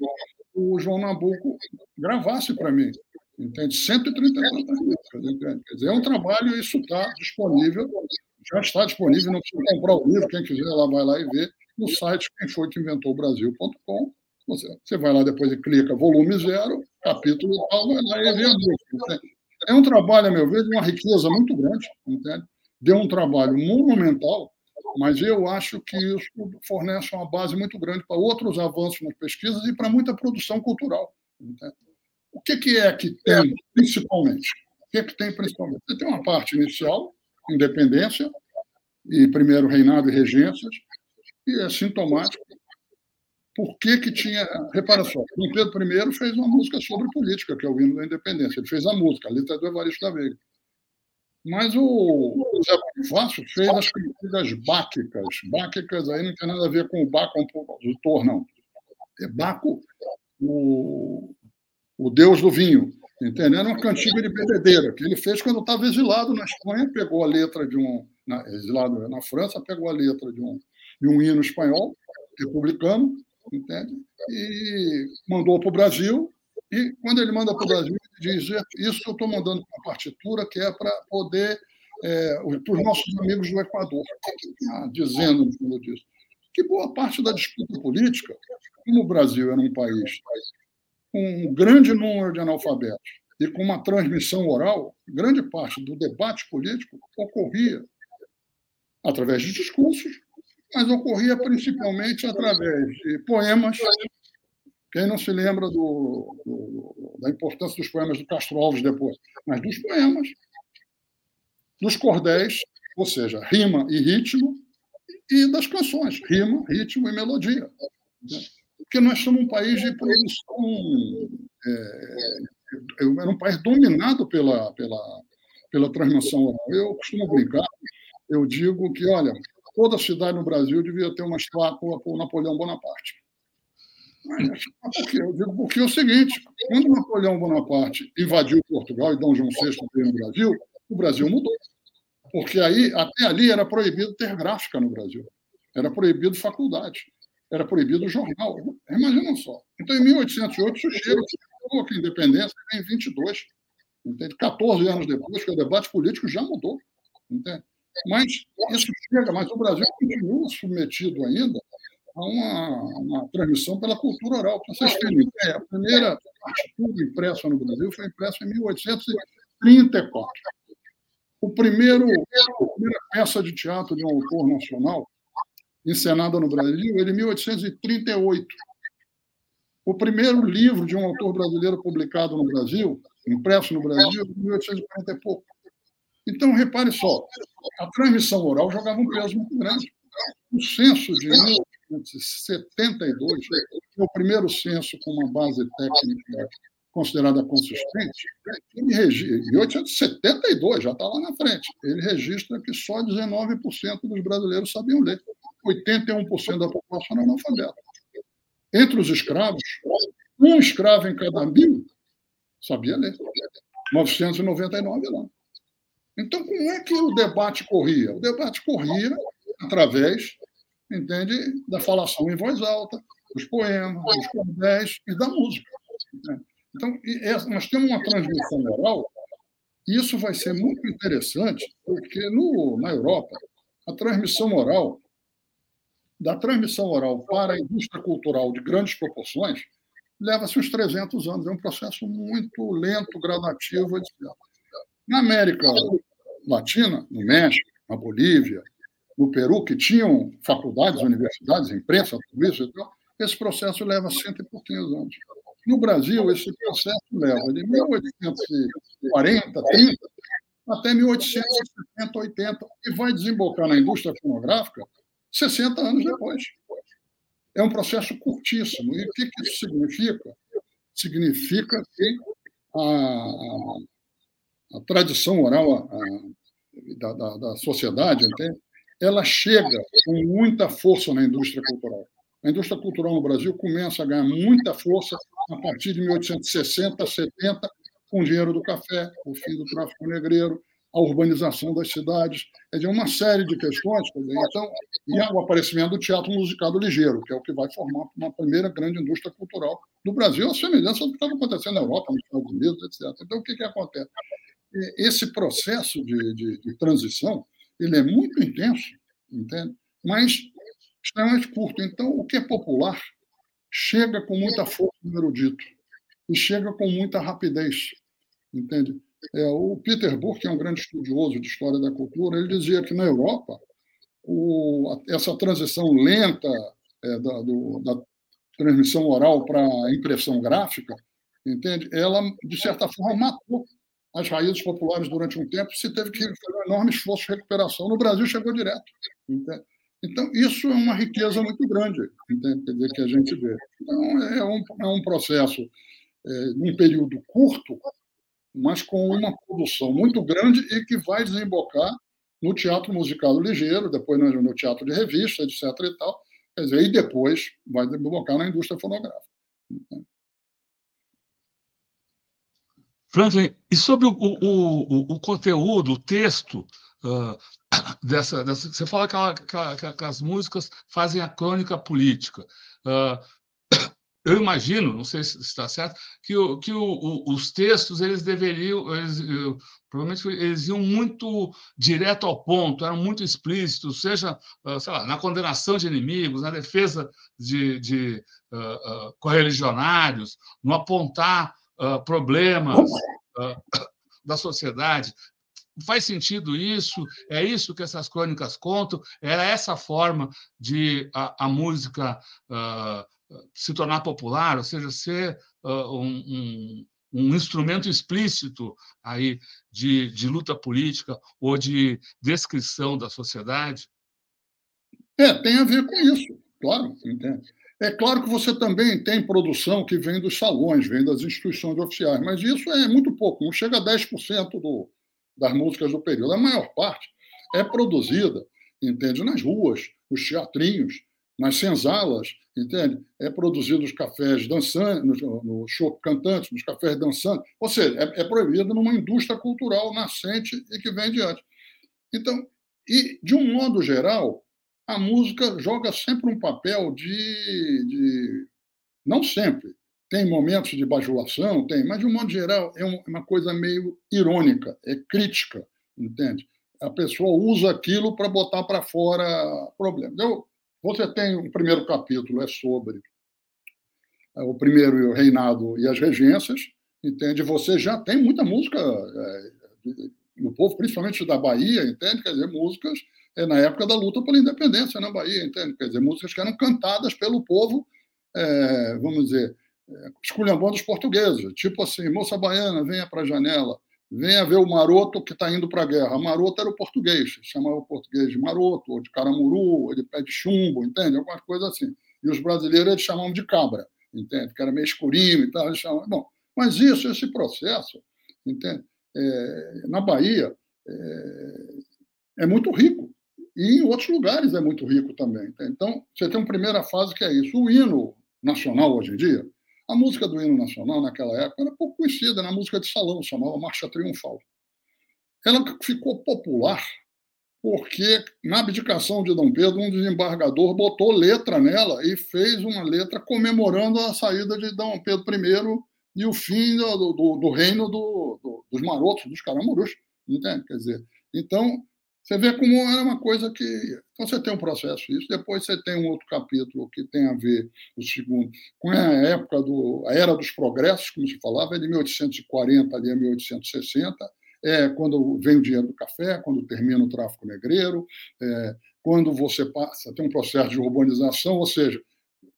o João Nabuco gravasse para mim. Entende? 130 músicas, entende? Quer dizer, é um trabalho, isso está disponível, já está disponível, não precisa comprar o livro, quem quiser lá vai lá e vê, no site quem foi que inventou o Brasil.com. Você, vai lá depois e clica volume zero, capítulo tal, vai lá e vê a música. É um trabalho, a meu ver, de uma riqueza muito grande, entende? Deu um trabalho monumental, mas eu acho que isso fornece uma base muito grande para outros avanços nas pesquisas e para muita produção cultural. Entende? O que, que é que tem, principalmente? O que, é que tem, principalmente? Você tem uma parte inicial, independência, e primeiro reinado e regências, e é sintomático. Por que, que tinha. Repara só, Dom Pedro I fez uma música sobre política, que é o hino da independência. Ele fez a música, a letra é do Evaristo da Veiga. Mas o Zé Bonifácio fez as cantigas báquicas. Báquicas aí não tem nada a ver com o Baco compositor, não. É Baco, o, o deus do vinho. Entendeu? Era uma cantiga de bebedeira, que ele fez quando estava exilado na Espanha, pegou a letra de um. Na, exilado na França, pegou a letra de um, de um hino espanhol, republicano, entende? E mandou para o Brasil, e quando ele manda para o Brasil, ele diz: Isso eu estou mandando para a partitura, que é para poder. É, os nossos amigos do Equador. O que está dizendo disso? Que boa parte da disputa política, como o Brasil era um país com um grande número de analfabetos e com uma transmissão oral, grande parte do debate político ocorria através de discursos, mas ocorria principalmente através de poemas quem não se lembra do, do, da importância dos poemas do Castro Alves depois? Mas dos poemas, dos cordéis, ou seja, rima e ritmo, e das canções, rima, ritmo e melodia. Porque nós somos um país de produção. É, era um país dominado pela, pela, pela transmissão oral. Eu costumo brincar, eu digo que, olha, toda cidade no Brasil devia ter uma estátua o Napoleão Bonaparte. Porque, eu digo porque é o seguinte: quando Napoleão Bonaparte invadiu Portugal e Dom João VI veio no Brasil, o Brasil mudou. Porque aí, até ali era proibido ter gráfica no Brasil. Era proibido faculdade. Era proibido jornal. Imagina só. Então, em 1808, isso chega que a independência em 22. Entende? 14 anos depois, que o debate político já mudou. Entende? Mas isso chega, mas o Brasil continua submetido ainda a uma, uma transmissão pela cultura oral. Para vocês terem ideia, a primeira partitura impressa no Brasil foi impressa em 1834. O primeiro, a primeira peça de teatro de um autor nacional encenada no Brasil é de 1838. O primeiro livro de um autor brasileiro publicado no Brasil, impresso no Brasil, é de 1840 e pouco. Então, repare só, a transmissão oral jogava um peso muito grande. O censo de 1972, é o primeiro censo com uma base técnica considerada consistente, ele registra, em 1872, já está lá na frente, ele registra que só 19% dos brasileiros sabiam ler, 81% da população era analfabeta. Entre os escravos, um escravo em cada mil sabia ler. 999 lá. Então, como é que o debate corria? O debate corria através entende? Da falação em voz alta, dos poemas, dos cordéis e da música. Né? Então, nós temos uma transmissão oral, e isso vai ser muito interessante, porque no, na Europa, a transmissão oral, da transmissão oral para a indústria cultural de grandes proporções, leva-se uns 300 anos. É um processo muito lento, gradativo, etc. Na América Latina, no México, na Bolívia, no Peru, que tinham faculdades, universidades, imprensa, tudo isso, esse processo leva cento e pouquinhos anos. No Brasil, esse processo leva de 1840, 30 até 1870, 80, e vai desembocar na indústria fonográfica 60 anos depois. É um processo curtíssimo. E o que, isso significa? Significa que a, a, a tradição oral a, da, da, da sociedade ela chega com muita força na indústria cultural. A indústria cultural no Brasil começa a ganhar muita força a partir de 1860, 70, com o dinheiro do café, o fim do tráfico negreiro, a urbanização das cidades, é de uma série de questões. Então, e o aparecimento do teatro musicado ligeiro, que é o que vai formar uma primeira grande indústria cultural do Brasil, a semelhança do que estava acontecendo na Europa, nos Estados Unidos, etc. Então, o que, que acontece? Esse processo de, de, de transição ele é muito intenso, entende? mas extremamente curto. Então, o que é popular chega com muita força no erudito e chega com muita rapidez, entende? É, o Peter Burke, que é um grande estudioso de história da cultura, ele dizia que na Europa o, essa transição lenta é, da, do, da transmissão oral para a impressão gráfica, entende? Ela, de certa forma, matou as raízes populares durante um tempo, se teve que fazer um enorme esforço de recuperação. No Brasil chegou direto. Entende? Então, isso é uma riqueza muito grande entende? Que a gente vê. Então, é um, é um processo é, num período curto, mas com uma produção muito grande e que vai desembocar no teatro musical ligeiro, depois no teatro de revista, etc. e tal. Quer dizer, e depois vai desembocar na indústria fonográfica. Franklin, e sobre o, o, o, conteúdo, o texto uh, dessa, dessa, Você fala que, ela, que, que, as músicas fazem a crônica política. Uh, eu imagino, não sei se está certo, que, o, que o, os textos eles deveriam, eles, eu, provavelmente eles iam muito direto ao ponto, eram muito explícitos, seja uh, lá, na condenação de inimigos, na defesa de, de correligionários, no apontar uh, problemas uh, da sociedade. Faz sentido isso? É isso que essas crônicas contam? Era essa forma de a, a música uh, se tornar popular, ou seja, ser um, um, um, instrumento explícito aí de, de luta política ou de descrição da sociedade? É, tem a ver com isso, claro, entende? É claro que você também tem produção que vem dos salões, vem das instituições oficiais, mas isso é muito pouco, não chega a 10% do, das músicas do período. A maior parte é produzida, entende, nas ruas, nos teatrinhos, nas senzalas, entende? É produzido nos cafés dançantes, no, no show cantantes, nos cafés dançantes. Ou seja, é, é proibido numa indústria cultural nascente e que vem diante. Então, e de um modo geral, a música joga sempre um papel de, de não sempre, tem momentos de bajulação, tem, mas de um modo geral é uma coisa meio irônica, é crítica, entende? A pessoa usa aquilo para botar para fora problemas. Então, você tem um primeiro capítulo é sobre é, o primeiro reinado e as regências, entende? Você já tem muita música é, no povo, principalmente da Bahia, entende? Quer dizer, músicas é, na época da luta pela independência na Bahia, entende? Quer dizer, músicas que eram cantadas pelo povo, é, vamos dizer, é, esculhambando os portugueses, tipo assim, moça baiana, venha para a janela, venha ver o maroto que está indo para a guerra. Maroto era o português, chamava o português de maroto, ou de caramuru, ou de pé de chumbo, entende? Algumas coisas assim. E os brasileiros eles chamavam de cabra, entende? Que era meio escurinho e tal. Eles chamavam... Bom, mas isso, esse processo, entende? É, na Bahia, é, é muito rico e em outros lugares é muito rico também. Tá? Então, você tem uma primeira fase que é isso. O hino nacional, hoje em dia, a música do hino nacional, naquela época, era pouco conhecida, na música de salão, chamava Marcha Triunfal. Ela ficou popular porque, na abdicação de Dom Pedro, um desembargador botou letra nela e fez uma letra comemorando a saída de Dom Pedro I e o fim do, do, do reino do, dos marotos, dos caramurus. Entende? Quer dizer, então, você vê como era uma coisa que. Então, você tem um processo isso, depois você tem um outro capítulo que tem a ver, o segundo, com a época do. a era dos progressos, como se falava, é de 1840 ali a 1860, é quando vem o dinheiro do café, quando termina o tráfico negreiro, é, quando você passa, tem um processo de urbanização, ou seja,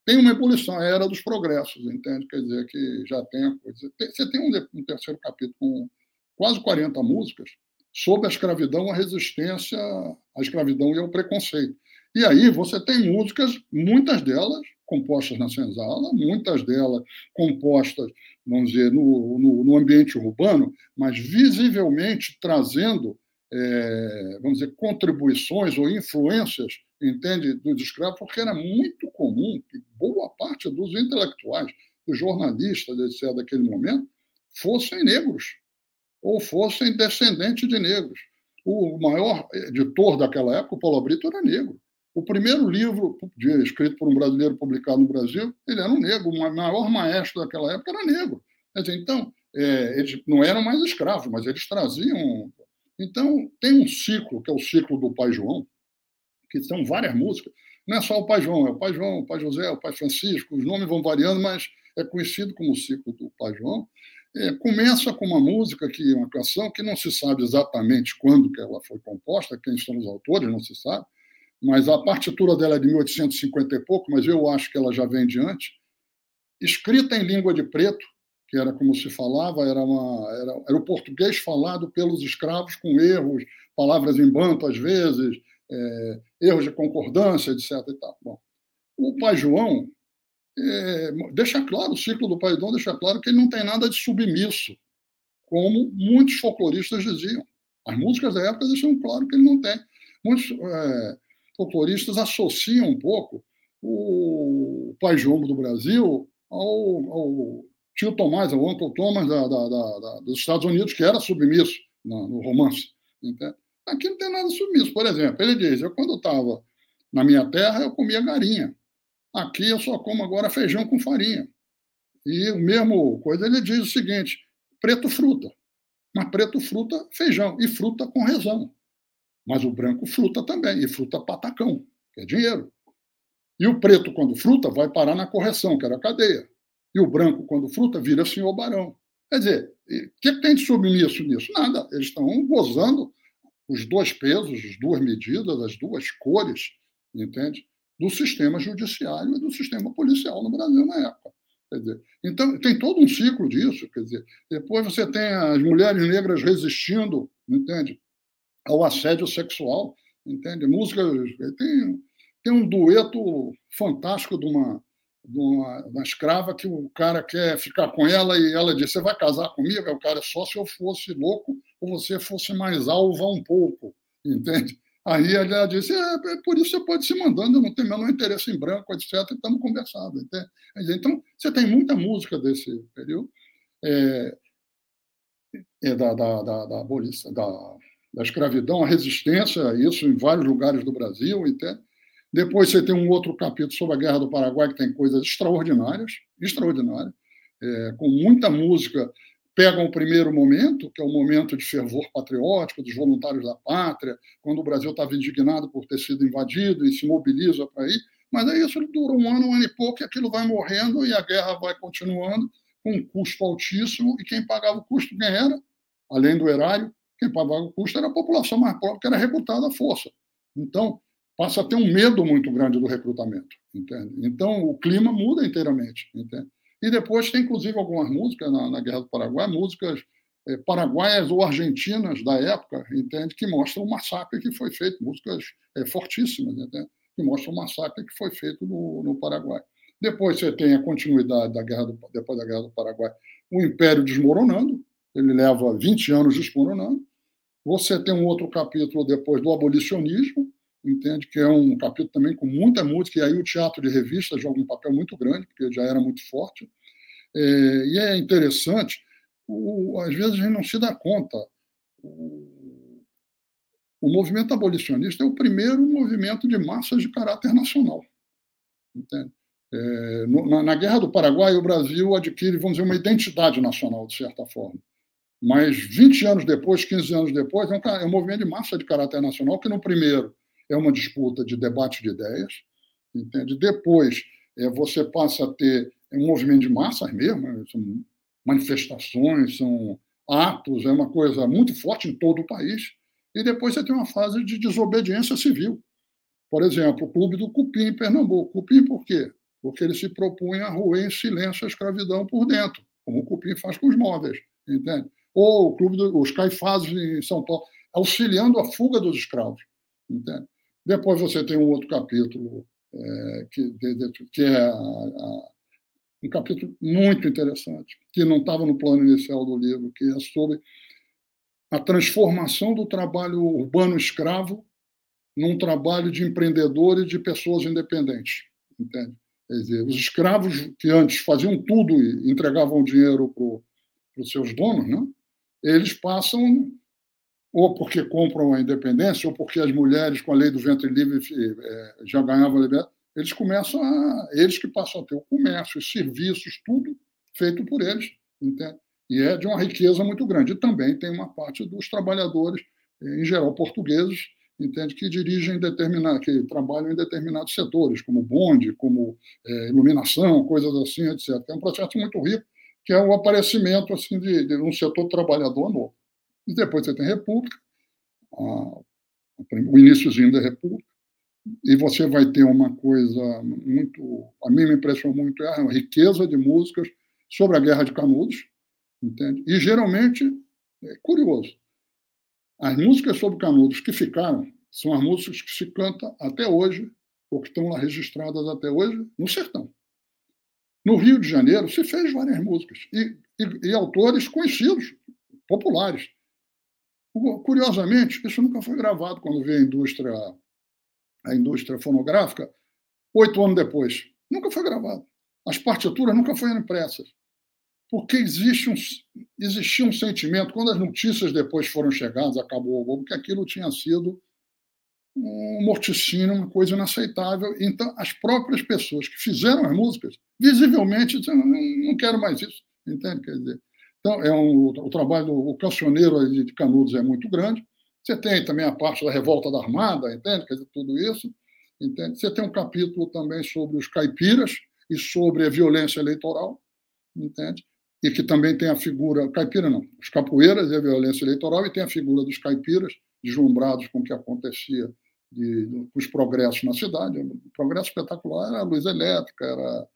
tem uma ebulição, a era dos progressos, entende? Quer dizer que já tem a coisa. Você tem um, um terceiro capítulo com quase 40 músicas sobre a escravidão, a resistência à escravidão e ao preconceito. E aí você tem músicas, muitas delas compostas na senzala, muitas delas compostas, vamos dizer, no, no, no ambiente urbano, mas visivelmente trazendo, é, vamos dizer, contribuições ou influências, entende, dos escravos, porque era muito comum que boa parte dos intelectuais, dos jornalistas, etc., daquele momento, fossem negros ou fossem descendentes de negros. O maior editor daquela época, o Paulo Brito, era negro. O primeiro livro escrito por um brasileiro publicado no Brasil, ele era um negro. O maior maestro daquela época era negro. Então, é, eles não eram mais escravos, mas eles traziam. Então, tem um ciclo, que é o ciclo do Pai João, que são várias músicas. Não é só o Pai João, é o Pai João, o Pai José, o Pai Francisco, os nomes vão variando, mas é conhecido como o ciclo do Pai João é, começa com uma música, que uma canção que não se sabe exatamente quando que ela foi composta, quem são os autores, não se sabe, mas a partitura dela é de 1850 e pouco, mas eu acho que ela já vem de antes, escrita em língua de preto, que era como se falava, era, uma, era, era o português falado pelos escravos com erros, palavras em banto às vezes, é, erros de concordância, etc. E tal. Bom, o pai João é, deixa claro, o ciclo do pai João deixa claro que ele não tem nada de submisso, como muitos folcloristas diziam. As músicas da época deixam claro que ele não tem. Muitos é, folcloristas associam um pouco o pai João do Brasil ao, ao tio Tomás, ao Uncle Thomas da, da, da, dos Estados Unidos, que era submisso no, no romance. Entende? Aqui não tem nada submisso. Por exemplo, ele diz: eu, quando estava na minha terra, eu comia garinha. Aqui eu só como agora feijão com farinha. E o mesmo coisa ele diz o seguinte: preto fruta. Mas preto fruta, feijão. E fruta com rezão. Mas o branco fruta também. E fruta patacão, que é dinheiro. E o preto, quando fruta, vai parar na correção, que era a cadeia. E o branco, quando fruta, vira senhor barão. Quer dizer, o que tem de submisso nisso? Nada. Eles estão gozando os dois pesos, as duas medidas, as duas cores, entende? Do sistema judiciário e do sistema policial no Brasil na época. Dizer, então, tem todo um ciclo disso. Quer dizer, depois você tem as mulheres negras resistindo, entende? Ao assédio sexual, entende? Música. Tem, tem um dueto fantástico de uma, de uma, uma, escrava que o cara quer ficar com ela e ela diz: Você vai casar comigo? o cara, só se eu fosse louco ou você fosse mais alva um pouco, entende? Aí ela disse: é, é por isso você pode se mandando, eu não tenho menor interesse em branco, etc. E estamos conversando. Entende? Então, você tem muita música desse período. É, é da, da, da, da, abolição, da, da escravidão, a resistência, isso em vários lugares do Brasil, entende? Depois você tem um outro capítulo sobre a Guerra do Paraguai, que tem coisas extraordinárias, extraordinárias, é, com muita música. Pegam o primeiro momento, que é o momento de fervor patriótico dos voluntários da pátria, quando o Brasil estava indignado por ter sido invadido e se mobiliza para ir. Mas aí isso dura um ano, um ano e pouco, e aquilo vai morrendo e a guerra vai continuando com um custo altíssimo. E quem pagava o custo, quem era? Além do erário, quem pagava o custo era a população mais pobre, que era recrutada à força. Então, passa a ter um medo muito grande do recrutamento, entende? Então o clima muda inteiramente, entende? E depois tem inclusive algumas músicas na, na Guerra do Paraguai, músicas é, paraguaias ou argentinas da época, entende? Que mostram o massacre que foi feito, músicas é, fortíssimas, entende? Que mostram o massacre que foi feito no, no Paraguai. Depois você tem a continuidade da guerra do, depois da Guerra do Paraguai, o Império desmoronando, ele leva 20 anos desmoronando. Você tem um outro capítulo depois do abolicionismo, entende que é um capítulo também com muita música, e aí o teatro de revista joga um papel muito grande, porque já era muito forte. É, e é interessante, o, às vezes a gente não se dá conta. O, movimento abolicionista é o primeiro movimento de massas de caráter nacional. Entende? É, no, na, na, Guerra do Paraguai, o Brasil adquire, vamos dizer, uma identidade nacional, de certa forma. Mas 20 anos depois, 15 anos depois, é um, é um movimento de massa de caráter nacional que, no primeiro, é uma disputa de debate de ideias, entende? Depois, é, você passa a ter um movimento de massas mesmo, né? são manifestações, são atos, é uma coisa muito forte em todo o país. E depois você tem uma fase de desobediência civil. Por exemplo, o Clube do Cupim em Pernambuco. Cupim por quê? Porque ele se propunha a roer em silêncio a escravidão por dentro, como o Cupim faz com os móveis, entende? Ou o Clube dos Caifazes em São Paulo, auxiliando a fuga dos escravos, entende? Depois você tem um outro capítulo, é, que, que, é a, a, um capítulo muito interessante, que não estava no plano inicial do livro, que é sobre a transformação do trabalho urbano escravo num trabalho de empreendedor e de pessoas independentes. Entende? Quer dizer, os escravos que antes faziam tudo e entregavam dinheiro para os seus donos, né? eles passam ou porque compram a independência, ou porque as mulheres, com a lei do ventre livre, é, já ganhavam liberdade, eles começam a. Eles que passam a ter o comércio, os serviços, tudo feito por eles, entende? E é de uma riqueza muito grande. E também tem uma parte dos trabalhadores, em geral portugueses, entende que dirigem determinado, que trabalham em determinados setores, como bonde, como é, iluminação, coisas assim, etc. É um processo muito rico que é o aparecimento assim de, de um setor trabalhador novo. E depois você tem República, a, o iníciozinho da República, e você vai ter uma coisa muito, a mim me impressionou muito, é a riqueza de músicas sobre a Guerra de Canudos, entende? E geralmente, é curioso, as músicas sobre Canudos que ficaram são as músicas que se canta até hoje, ou que estão lá registradas até hoje, no sertão. No Rio de Janeiro se fez várias músicas, e, e, e autores conhecidos, populares. Curiosamente, isso nunca foi gravado quando veio a indústria, a indústria fonográfica, oito anos depois. Nunca foi gravado. As partituras nunca foram impressas. Porque existe um, existia um sentimento, quando as notícias depois foram chegadas, acabou o que aquilo tinha sido um morticínio, uma coisa inaceitável. Então, as próprias pessoas que fizeram as músicas, visivelmente, disseram, não, não quero mais isso. Entende? Quer dizer, então, é um, o trabalho do cancioneiro de Canudos é muito grande. Você tem também a parte da revolta da Armada, entende? Quer dizer, tudo isso. Entende? Você tem um capítulo também sobre os caipiras e sobre a violência eleitoral, entende? E que também tem a figura, caipira não, os capoeiras e a violência eleitoral, e tem a figura dos caipiras, deslumbrados com o que acontecia de, de, os progressos na cidade. O progresso espetacular era a luz elétrica, era,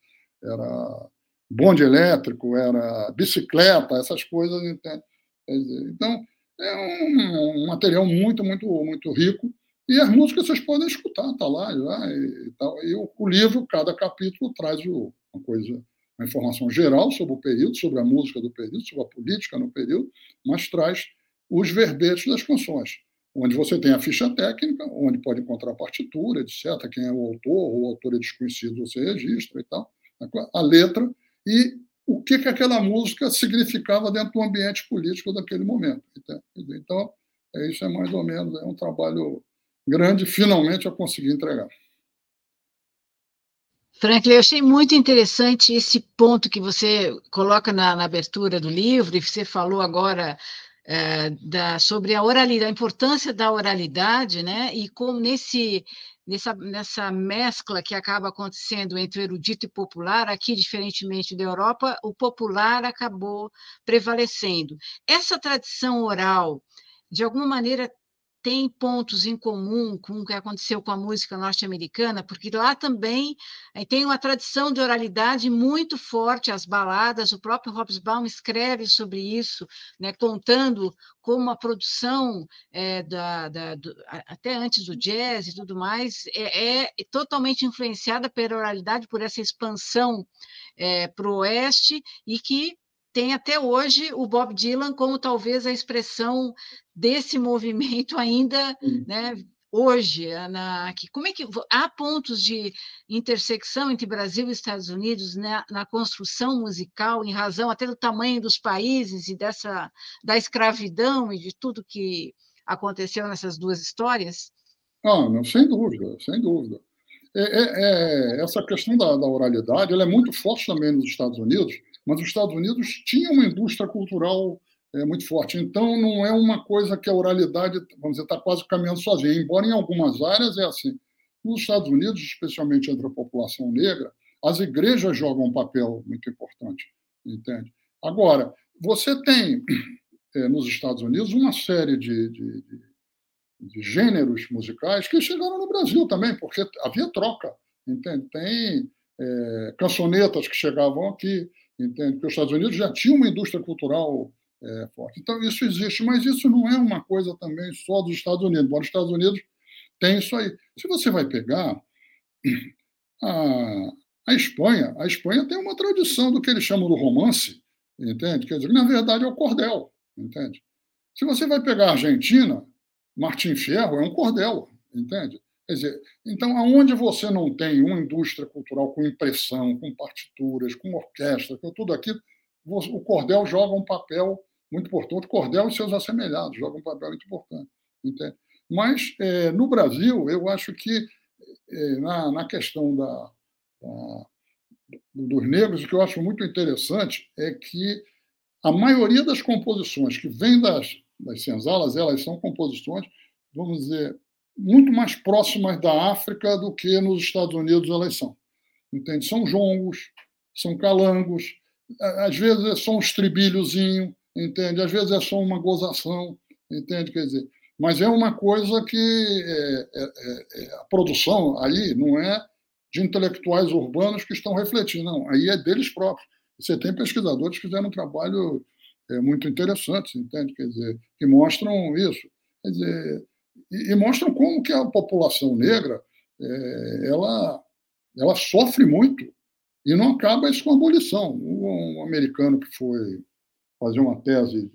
era bonde elétrico, era bicicleta, essas coisas. Então, é um, material muito, muito, muito rico. E as músicas vocês podem escutar, está lá já. E, tal. e o, livro, cada capítulo, traz o, uma coisa, uma informação geral sobre o período, sobre a música do período, sobre a política no período, mas traz os verbetes das canções, onde você tem a ficha técnica, onde pode encontrar a partitura, etc., quem é o autor, o autor é desconhecido, você registra e tal. A letra e o que, que aquela música significava dentro do ambiente político daquele momento. Então, é isso é mais ou menos é um trabalho grande, finalmente eu consegui entregar. Franklin, eu achei muito interessante esse ponto que você coloca na, na abertura do livro, e você falou agora é, da, sobre a oralidade, a importância da oralidade, né? E como nesse nessa, nessa mescla que acaba acontecendo entre erudito e popular, aqui, diferentemente da Europa, o popular acabou prevalecendo. Essa tradição oral, de alguma maneira, tem pontos em comum com o que aconteceu com a música norte-americana, porque lá também eh, tem uma tradição de oralidade muito forte, as baladas, o próprio Hobsbawm escreve sobre isso, né, contando como a produção é, da, da do, até antes do jazz e tudo mais é, é totalmente influenciada pela oralidade, por essa expansão é, para o oeste e que tem até hoje o Bob Dylan como talvez a expressão desse movimento ainda, né, hoje, na, que, como é que há pontos de intersecção entre Brasil e Estados Unidos né, na construção musical, em razão até do tamanho dos países e dessa da escravidão e de tudo que aconteceu nessas duas histórias? Ah, não, sem dúvida, sem dúvida. É, é, é, essa questão da, da oralidade ela é muito forte também nos Estados Unidos, mas os Estados Unidos tinham uma indústria cultural é, muito forte. Então, não é uma coisa que a oralidade, vamos dizer, está quase caminhando sozinha, embora em algumas áreas é assim. Nos Estados Unidos, especialmente entre a população negra, as igrejas jogam um papel muito importante, entende? Agora, você tem é, nos Estados Unidos uma série de, de, de, de, gêneros musicais que chegaram no Brasil também, porque havia troca, entende? Tem é, cançonetas que chegavam aqui, entende? Porque os Estados Unidos já tinha uma indústria cultural é, forte. Então, isso existe, mas isso não é uma coisa também só dos Estados Unidos, embora os Estados Unidos tem isso aí. Se você vai pegar a, a Espanha, a Espanha tem uma tradição do que eles chamam do romance, entende? Quer dizer, na verdade é o cordel, entende? Se você vai pegar a Argentina, Martim Fierro é um cordel, entende? Quer dizer, então, aonde você não tem uma indústria cultural com impressão, com partituras, com orquestra, com tudo aquilo, o cordel joga um papel muito importante. O cordel e seus assemelhados jogam um papel muito importante. Entende? Mas, é, no Brasil, eu acho que, é, na, na questão da, da, dos negros, o que eu acho muito interessante é que a maioria das composições que vêm das, das senzalas, elas são composições, vamos dizer, muito mais próximas da África do que nos Estados Unidos elas são. Entende? São jongos, são calangos, às vezes é só um estribilhozinho, entende? Às vezes é só uma gozação, entende? Quer dizer, mas é uma coisa que é, é, é, é, a produção aí não é de intelectuais urbanos que estão refletindo, não, aí é deles próprios. Você tem pesquisadores que fizeram um trabalho é, muito interessante, entende? Quer dizer, que mostram isso. Quer dizer, e, e mostram como que a população negra é, ela, ela sofre muito e não acaba isso com a abolição. Um, um americano que foi fazer uma tese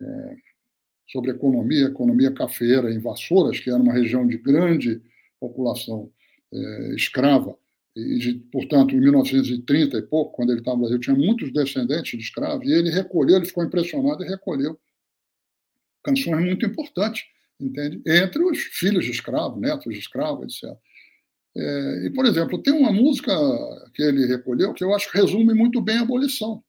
é, sobre economia, economia cafeira em Vassouras, que era uma região de grande população é, escrava, e, de, portanto, em 1930 e pouco, quando ele estava no Brasil, tinha muitos descendentes de escravos, e ele recolheu, ele ficou impressionado e recolheu canções muito importantes, entende? Entre os filhos de escravos, netos de escravos, etc. É, e, por exemplo, tem uma música que ele recolheu que eu acho que resume muito bem a abolição,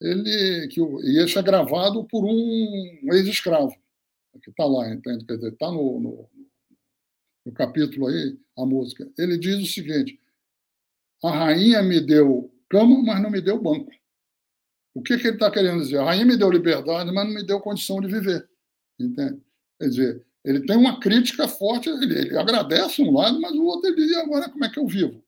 ele que e esse é gravado por um ex-escravo que está lá, entende? Quer dizer, está no, no, no, capítulo aí a música. Ele diz o seguinte: a rainha me deu cama, mas não me deu banco. O que, que ele está querendo dizer? A rainha me deu liberdade, mas não me deu condição de viver, entende? Quer dizer, ele tem uma crítica forte, ele, ele agradece um lado, mas o outro ele diz, agora como é que eu vivo?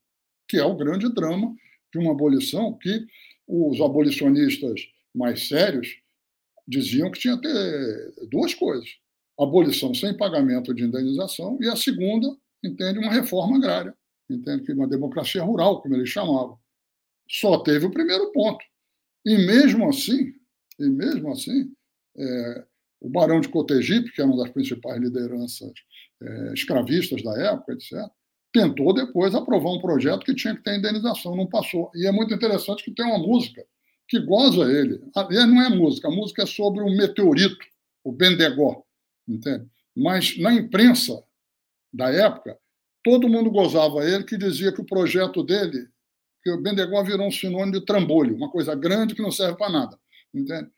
Que é o grande drama de uma abolição que os abolicionistas mais sérios diziam que tinha que ter duas coisas: abolição sem pagamento de indenização e a segunda, entende, uma reforma agrária, entende que uma democracia rural, como eles chamavam. Só teve o primeiro ponto. E mesmo assim, e mesmo assim, é, o Barão de Cotegipe, que era uma das principais lideranças é, escravistas da época, etc., tentou depois aprovar um projeto que tinha que ter indenização, não passou. E é muito interessante que tem uma música que goza ele. Aliás, não é música, a música é sobre um meteorito, o Bendegó, entende? Mas na imprensa da época, todo mundo gozava ele, que dizia que o projeto dele, que o Bendegó virou um sinônimo de trambolho, uma coisa grande que não serve para nada, entende?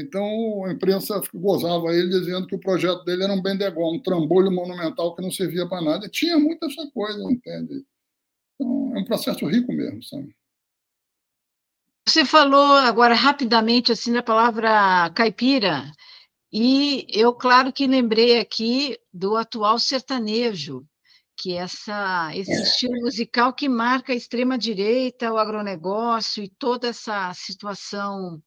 Então, a imprensa gozava ele dizendo que o projeto dele era um bendegó, um trambolho monumental que não servia para nada. E tinha muita essa coisa, entende? Então, é um processo rico mesmo, sabe? Você falou agora rapidamente assim da palavra caipira, e eu, claro que lembrei aqui do atual sertanejo, que é essa, esse é. estilo musical que marca a extrema-direita, o agronegócio e toda essa situação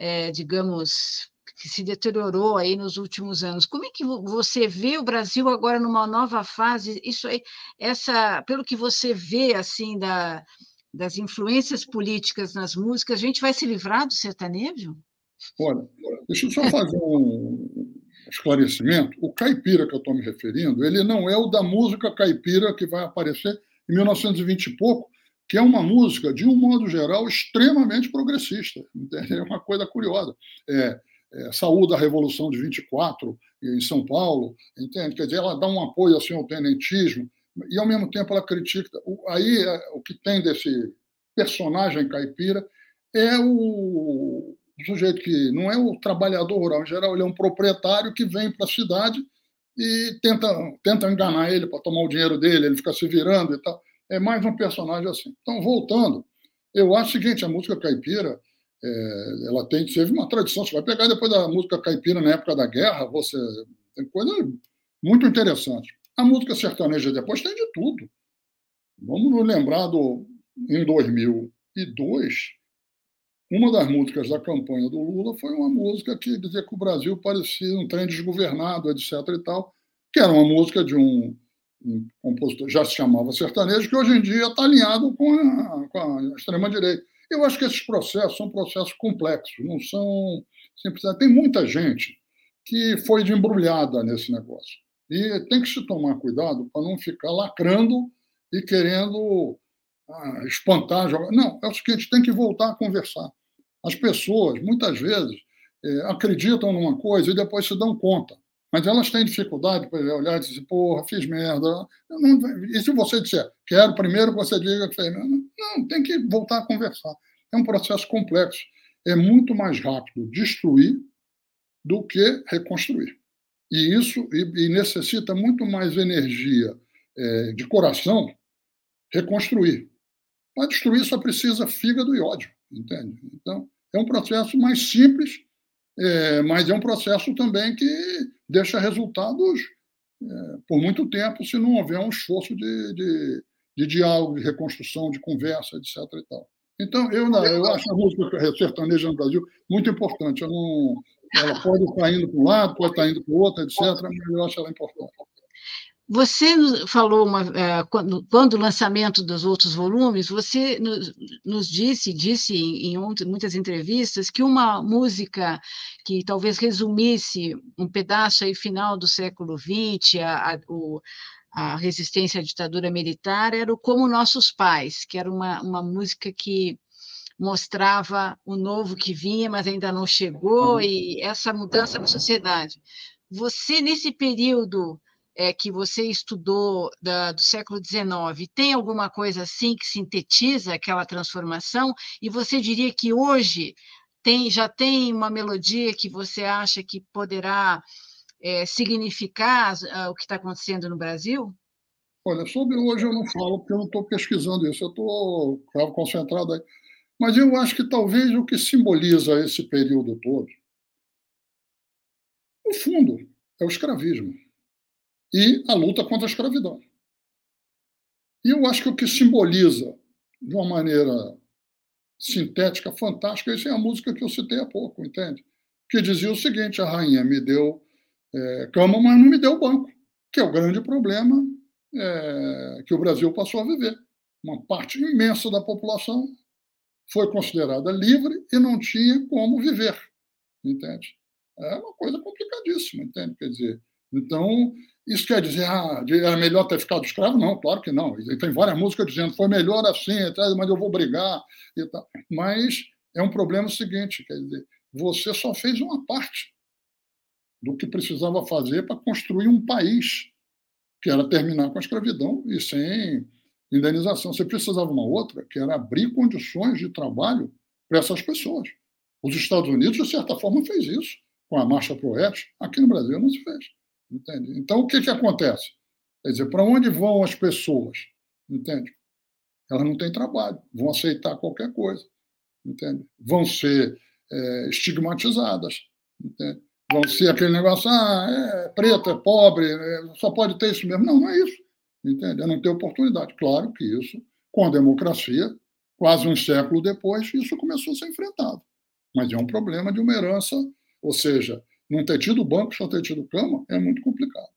é, digamos, que se deteriorou aí nos últimos anos. Como é que você vê o Brasil agora numa nova fase? Isso aí, essa, pelo que você vê assim da, das influências políticas nas músicas, a gente vai se livrar do sertanejo? Olha, deixa eu só fazer um esclarecimento. O caipira que eu estou me referindo, ele não é o da música caipira que vai aparecer em 1920 e pouco, que é uma música, de um modo geral, extremamente progressista. É uma coisa curiosa. É, é, saúde a Revolução de 24 em São Paulo, entende? Quer dizer, ela dá um apoio assim, ao tenentismo e, ao mesmo tempo, ela critica. Aí, é, o que tem desse personagem caipira é o, o sujeito que não é o trabalhador rural, em geral, ele é um proprietário que vem para a cidade e tenta, tenta enganar ele para tomar o dinheiro dele, ele fica se virando e tal é mais um personagem assim. Então, voltando, eu acho o seguinte: a música caipira é, ela tem, teve uma tradição. Você vai pegar depois da música caipira na época da guerra, você tem coisa muito interessante. A música sertaneja depois tem de tudo. Vamos nos lembrar do em 2002, uma das músicas da campanha do Lula foi uma música que dizia que o Brasil parecia um trem desgovernado, etc. e tal, que era uma música de um um compositor já se chamava sertanejo, que hoje em dia está alinhado com a, com a extrema-direita. Eu acho que esses processos são processos complexos, não são simples. Tem muita gente que foi de embrulhada nesse negócio. E tem que se tomar cuidado para não ficar lacrando e querendo ah, espantar. Jogar. Não, é o seguinte: tem que voltar a conversar. As pessoas, muitas vezes, é, acreditam numa coisa e depois se dão conta. Mas elas têm dificuldade para olhar e dizer, porra, fiz merda. Não, e se você disser, quero primeiro que você diga que fez merda? Não, tem que voltar a conversar. É um processo complexo. É muito mais rápido destruir do que reconstruir. E isso e, e necessita muito mais energia é, de coração reconstruir. Para destruir só precisa fígado e ódio. entende? Então, é um processo mais simples, é, mas é um processo também que deixa resultados é, por muito tempo se não houver um esforço de, de, de, diálogo, de reconstrução, de conversa, etc. Então, eu, eu acho a música sertaneja no Brasil muito importante. Não, ela pode estar indo para um lado, pode estar indo para o outro, etc., mas eu acho ela importante. Você falou, uma, é, quando, quando, o lançamento dos outros volumes, você nos, nos disse, disse em, em, muitas entrevistas, que uma música que talvez resumisse um pedaço aí final do século XX, a, a, o, a resistência à ditadura militar, era o Como Nossos Pais, que era uma, uma música que mostrava o novo que vinha, mas ainda não chegou, uhum. e essa mudança na sociedade. Você, nesse período é, que você estudou da, do século XIX, tem alguma coisa assim que sintetiza aquela transformação? E você diria que hoje tem, já tem uma melodia que você acha que poderá é, significar uh, o que está acontecendo no Brasil? Olha, sobre hoje eu não falo, porque eu não estou pesquisando isso, eu estou concentrado aí. Mas eu acho que talvez o que simboliza esse período todo, no fundo, é o escravismo e a luta contra a escravidão. E eu acho que o que simboliza, de uma maneira sintética, fantástica, isso é a música que eu citei há pouco, entende? Que dizia o seguinte: a rainha me deu é, cama, mas não me deu banco, que é o grande problema é, que o Brasil passou a viver. Uma parte imensa da população foi considerada livre e não tinha como viver, entende? É uma coisa complicadíssima, entende? Quer dizer, então, isso quer dizer, ah, era melhor ter ficado escravo? Não, claro que não. Tem várias músicas dizendo, foi melhor assim, mas eu vou brigar e tal. Mas é um problema seguinte, quer dizer, você só fez uma parte do que precisava fazer para construir um país, que era terminar com a escravidão e sem indenização. Você precisava uma outra, que era abrir condições de trabalho para essas pessoas. Os Estados Unidos, de certa forma, fez isso com a Marcha para o Oeste. Aqui no Brasil não se fez. Entende? Então, o que, que acontece? Quer dizer, para onde vão as pessoas? Entende? Elas não têm trabalho, vão aceitar qualquer coisa. Entende? Vão ser é, estigmatizadas. Entende? Vão ser aquele negócio, ah, é preto, é pobre, é, só pode ter isso mesmo. Não, não é isso. Entende? É não ter oportunidade. Claro que isso, com a democracia, quase um século depois, isso começou a ser enfrentado. Mas é um problema de uma herança, ou seja, não ter tido banco, só ter tido cama, é muito complicado.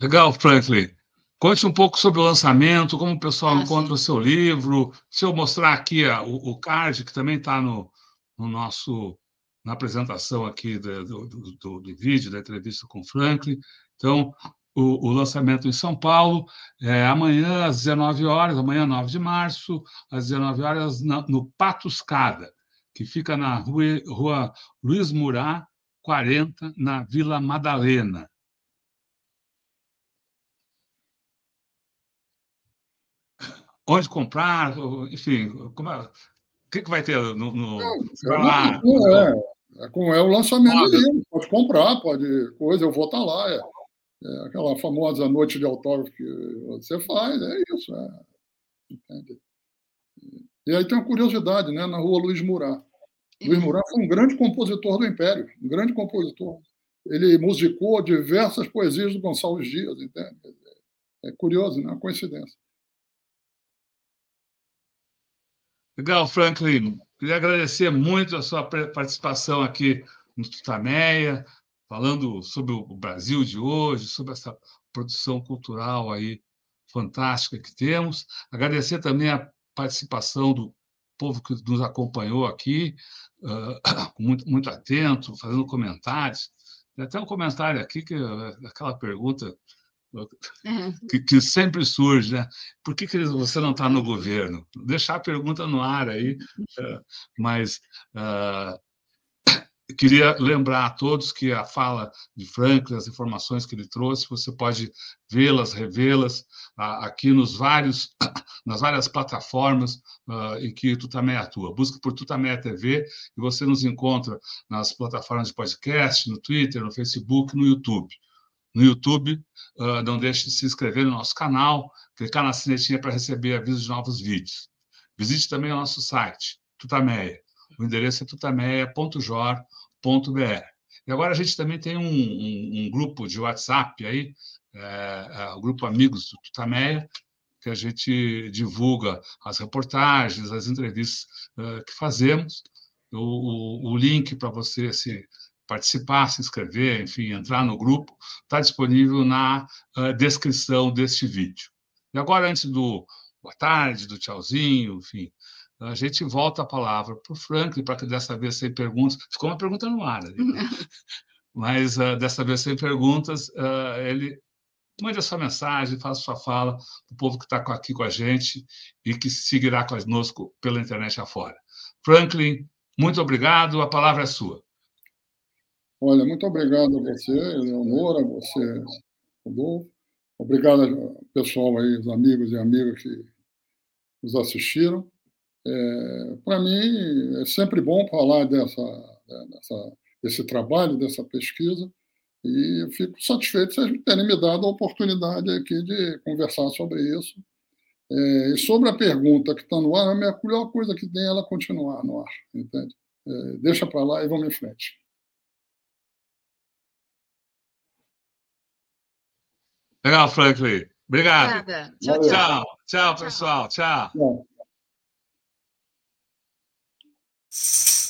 Legal, Franklin. Conte um pouco sobre o lançamento, como o pessoal ah, encontra sim. o seu livro. Se eu mostrar aqui o, o, card, que também está no, no, nosso na apresentação aqui do, do, do, do, vídeo, da entrevista com o Franklin. Então, o, o lançamento em São Paulo, é, amanhã às 19 horas, amanhã 9 de março, às 19 horas, na, no Patuscada que fica na rua, rua Luiz Murat, 40, na Vila Madalena. Onde comprar, enfim, como é, o que, que vai ter no. no é, é, é, é, o lançamento dele, pode comprar, pode coisa, eu vou estar lá. É, é, aquela famosa noite de autógrafo que você faz, é isso. É, entende? E aí tem uma curiosidade, né? na rua Luiz Murat. Luiz Murat foi um grande compositor do Império, um grande compositor. Ele musicou diversas poesias do Gonçalves Dias, entende? É curioso, né? Uma coincidência. Legal, Franklin. Queria agradecer muito a sua participação aqui no Tutameia, falando sobre o Brasil de hoje, sobre essa produção cultural aí fantástica que temos. Agradecer também a participação do povo que nos acompanhou aqui, uh, muito, muito atento, fazendo comentários. Tem até um comentário aqui, que aquela pergunta que, que, sempre surge, né? Por que, que você não está no governo? Deixar a pergunta no ar aí, uh, mas uh, queria lembrar a todos que a fala de Franklin, as informações que ele trouxe, você pode vê-las, revê-las aqui nos vários, nas várias plataformas uh, em que Tutameia atua. Busque por Tutameia TV e você nos encontra nas plataformas de podcast, no Twitter, no Facebook, no YouTube. no YouTube. Uh, não deixe de se inscrever no nosso canal, clicar na sinetinha para receber avisos de novos vídeos. Visite também o nosso site, Tutameia. O endereço é tutameia.jor.br. E agora a gente também tem um, um, um grupo de WhatsApp aí, é, é, o grupo Amigos do Tutameia, que a gente divulga as reportagens, as entrevistas uh, que fazemos. O, o, o link para você se participar, se inscrever, enfim, entrar no grupo, está disponível na uh, descrição deste vídeo. E agora, antes do boa tarde, do tchauzinho, enfim, a gente volta a palavra para o Franklin, para que dessa vez sem perguntas. Ficou uma pergunta no ar ali. Né? Mas uh, dessa vez sem perguntas, uh, ele mande a sua mensagem, faça sua fala para o povo que está aqui com a gente e que seguirá conosco pela internet afora. Franklin, muito obrigado, a palavra é sua. Olha, muito obrigado a você, Leonora, a você, Rodolfo. Obrigado, pessoal aí, os amigos e amigas que nos assistiram. É, Para mim, é sempre bom falar dessa, dessa, desse trabalho, dessa pesquisa, e fico satisfeito de vocês terem me dado a oportunidade aqui de conversar sobre isso. É, e sobre a pergunta que está no ar, a melhor coisa que tem é ela continuar no ar, entende? É, deixa para lá e vamos em frente. Legal, Franklin. Obrigado. Tchau, tchau. Tchau, pessoal. Tchau. tchau. you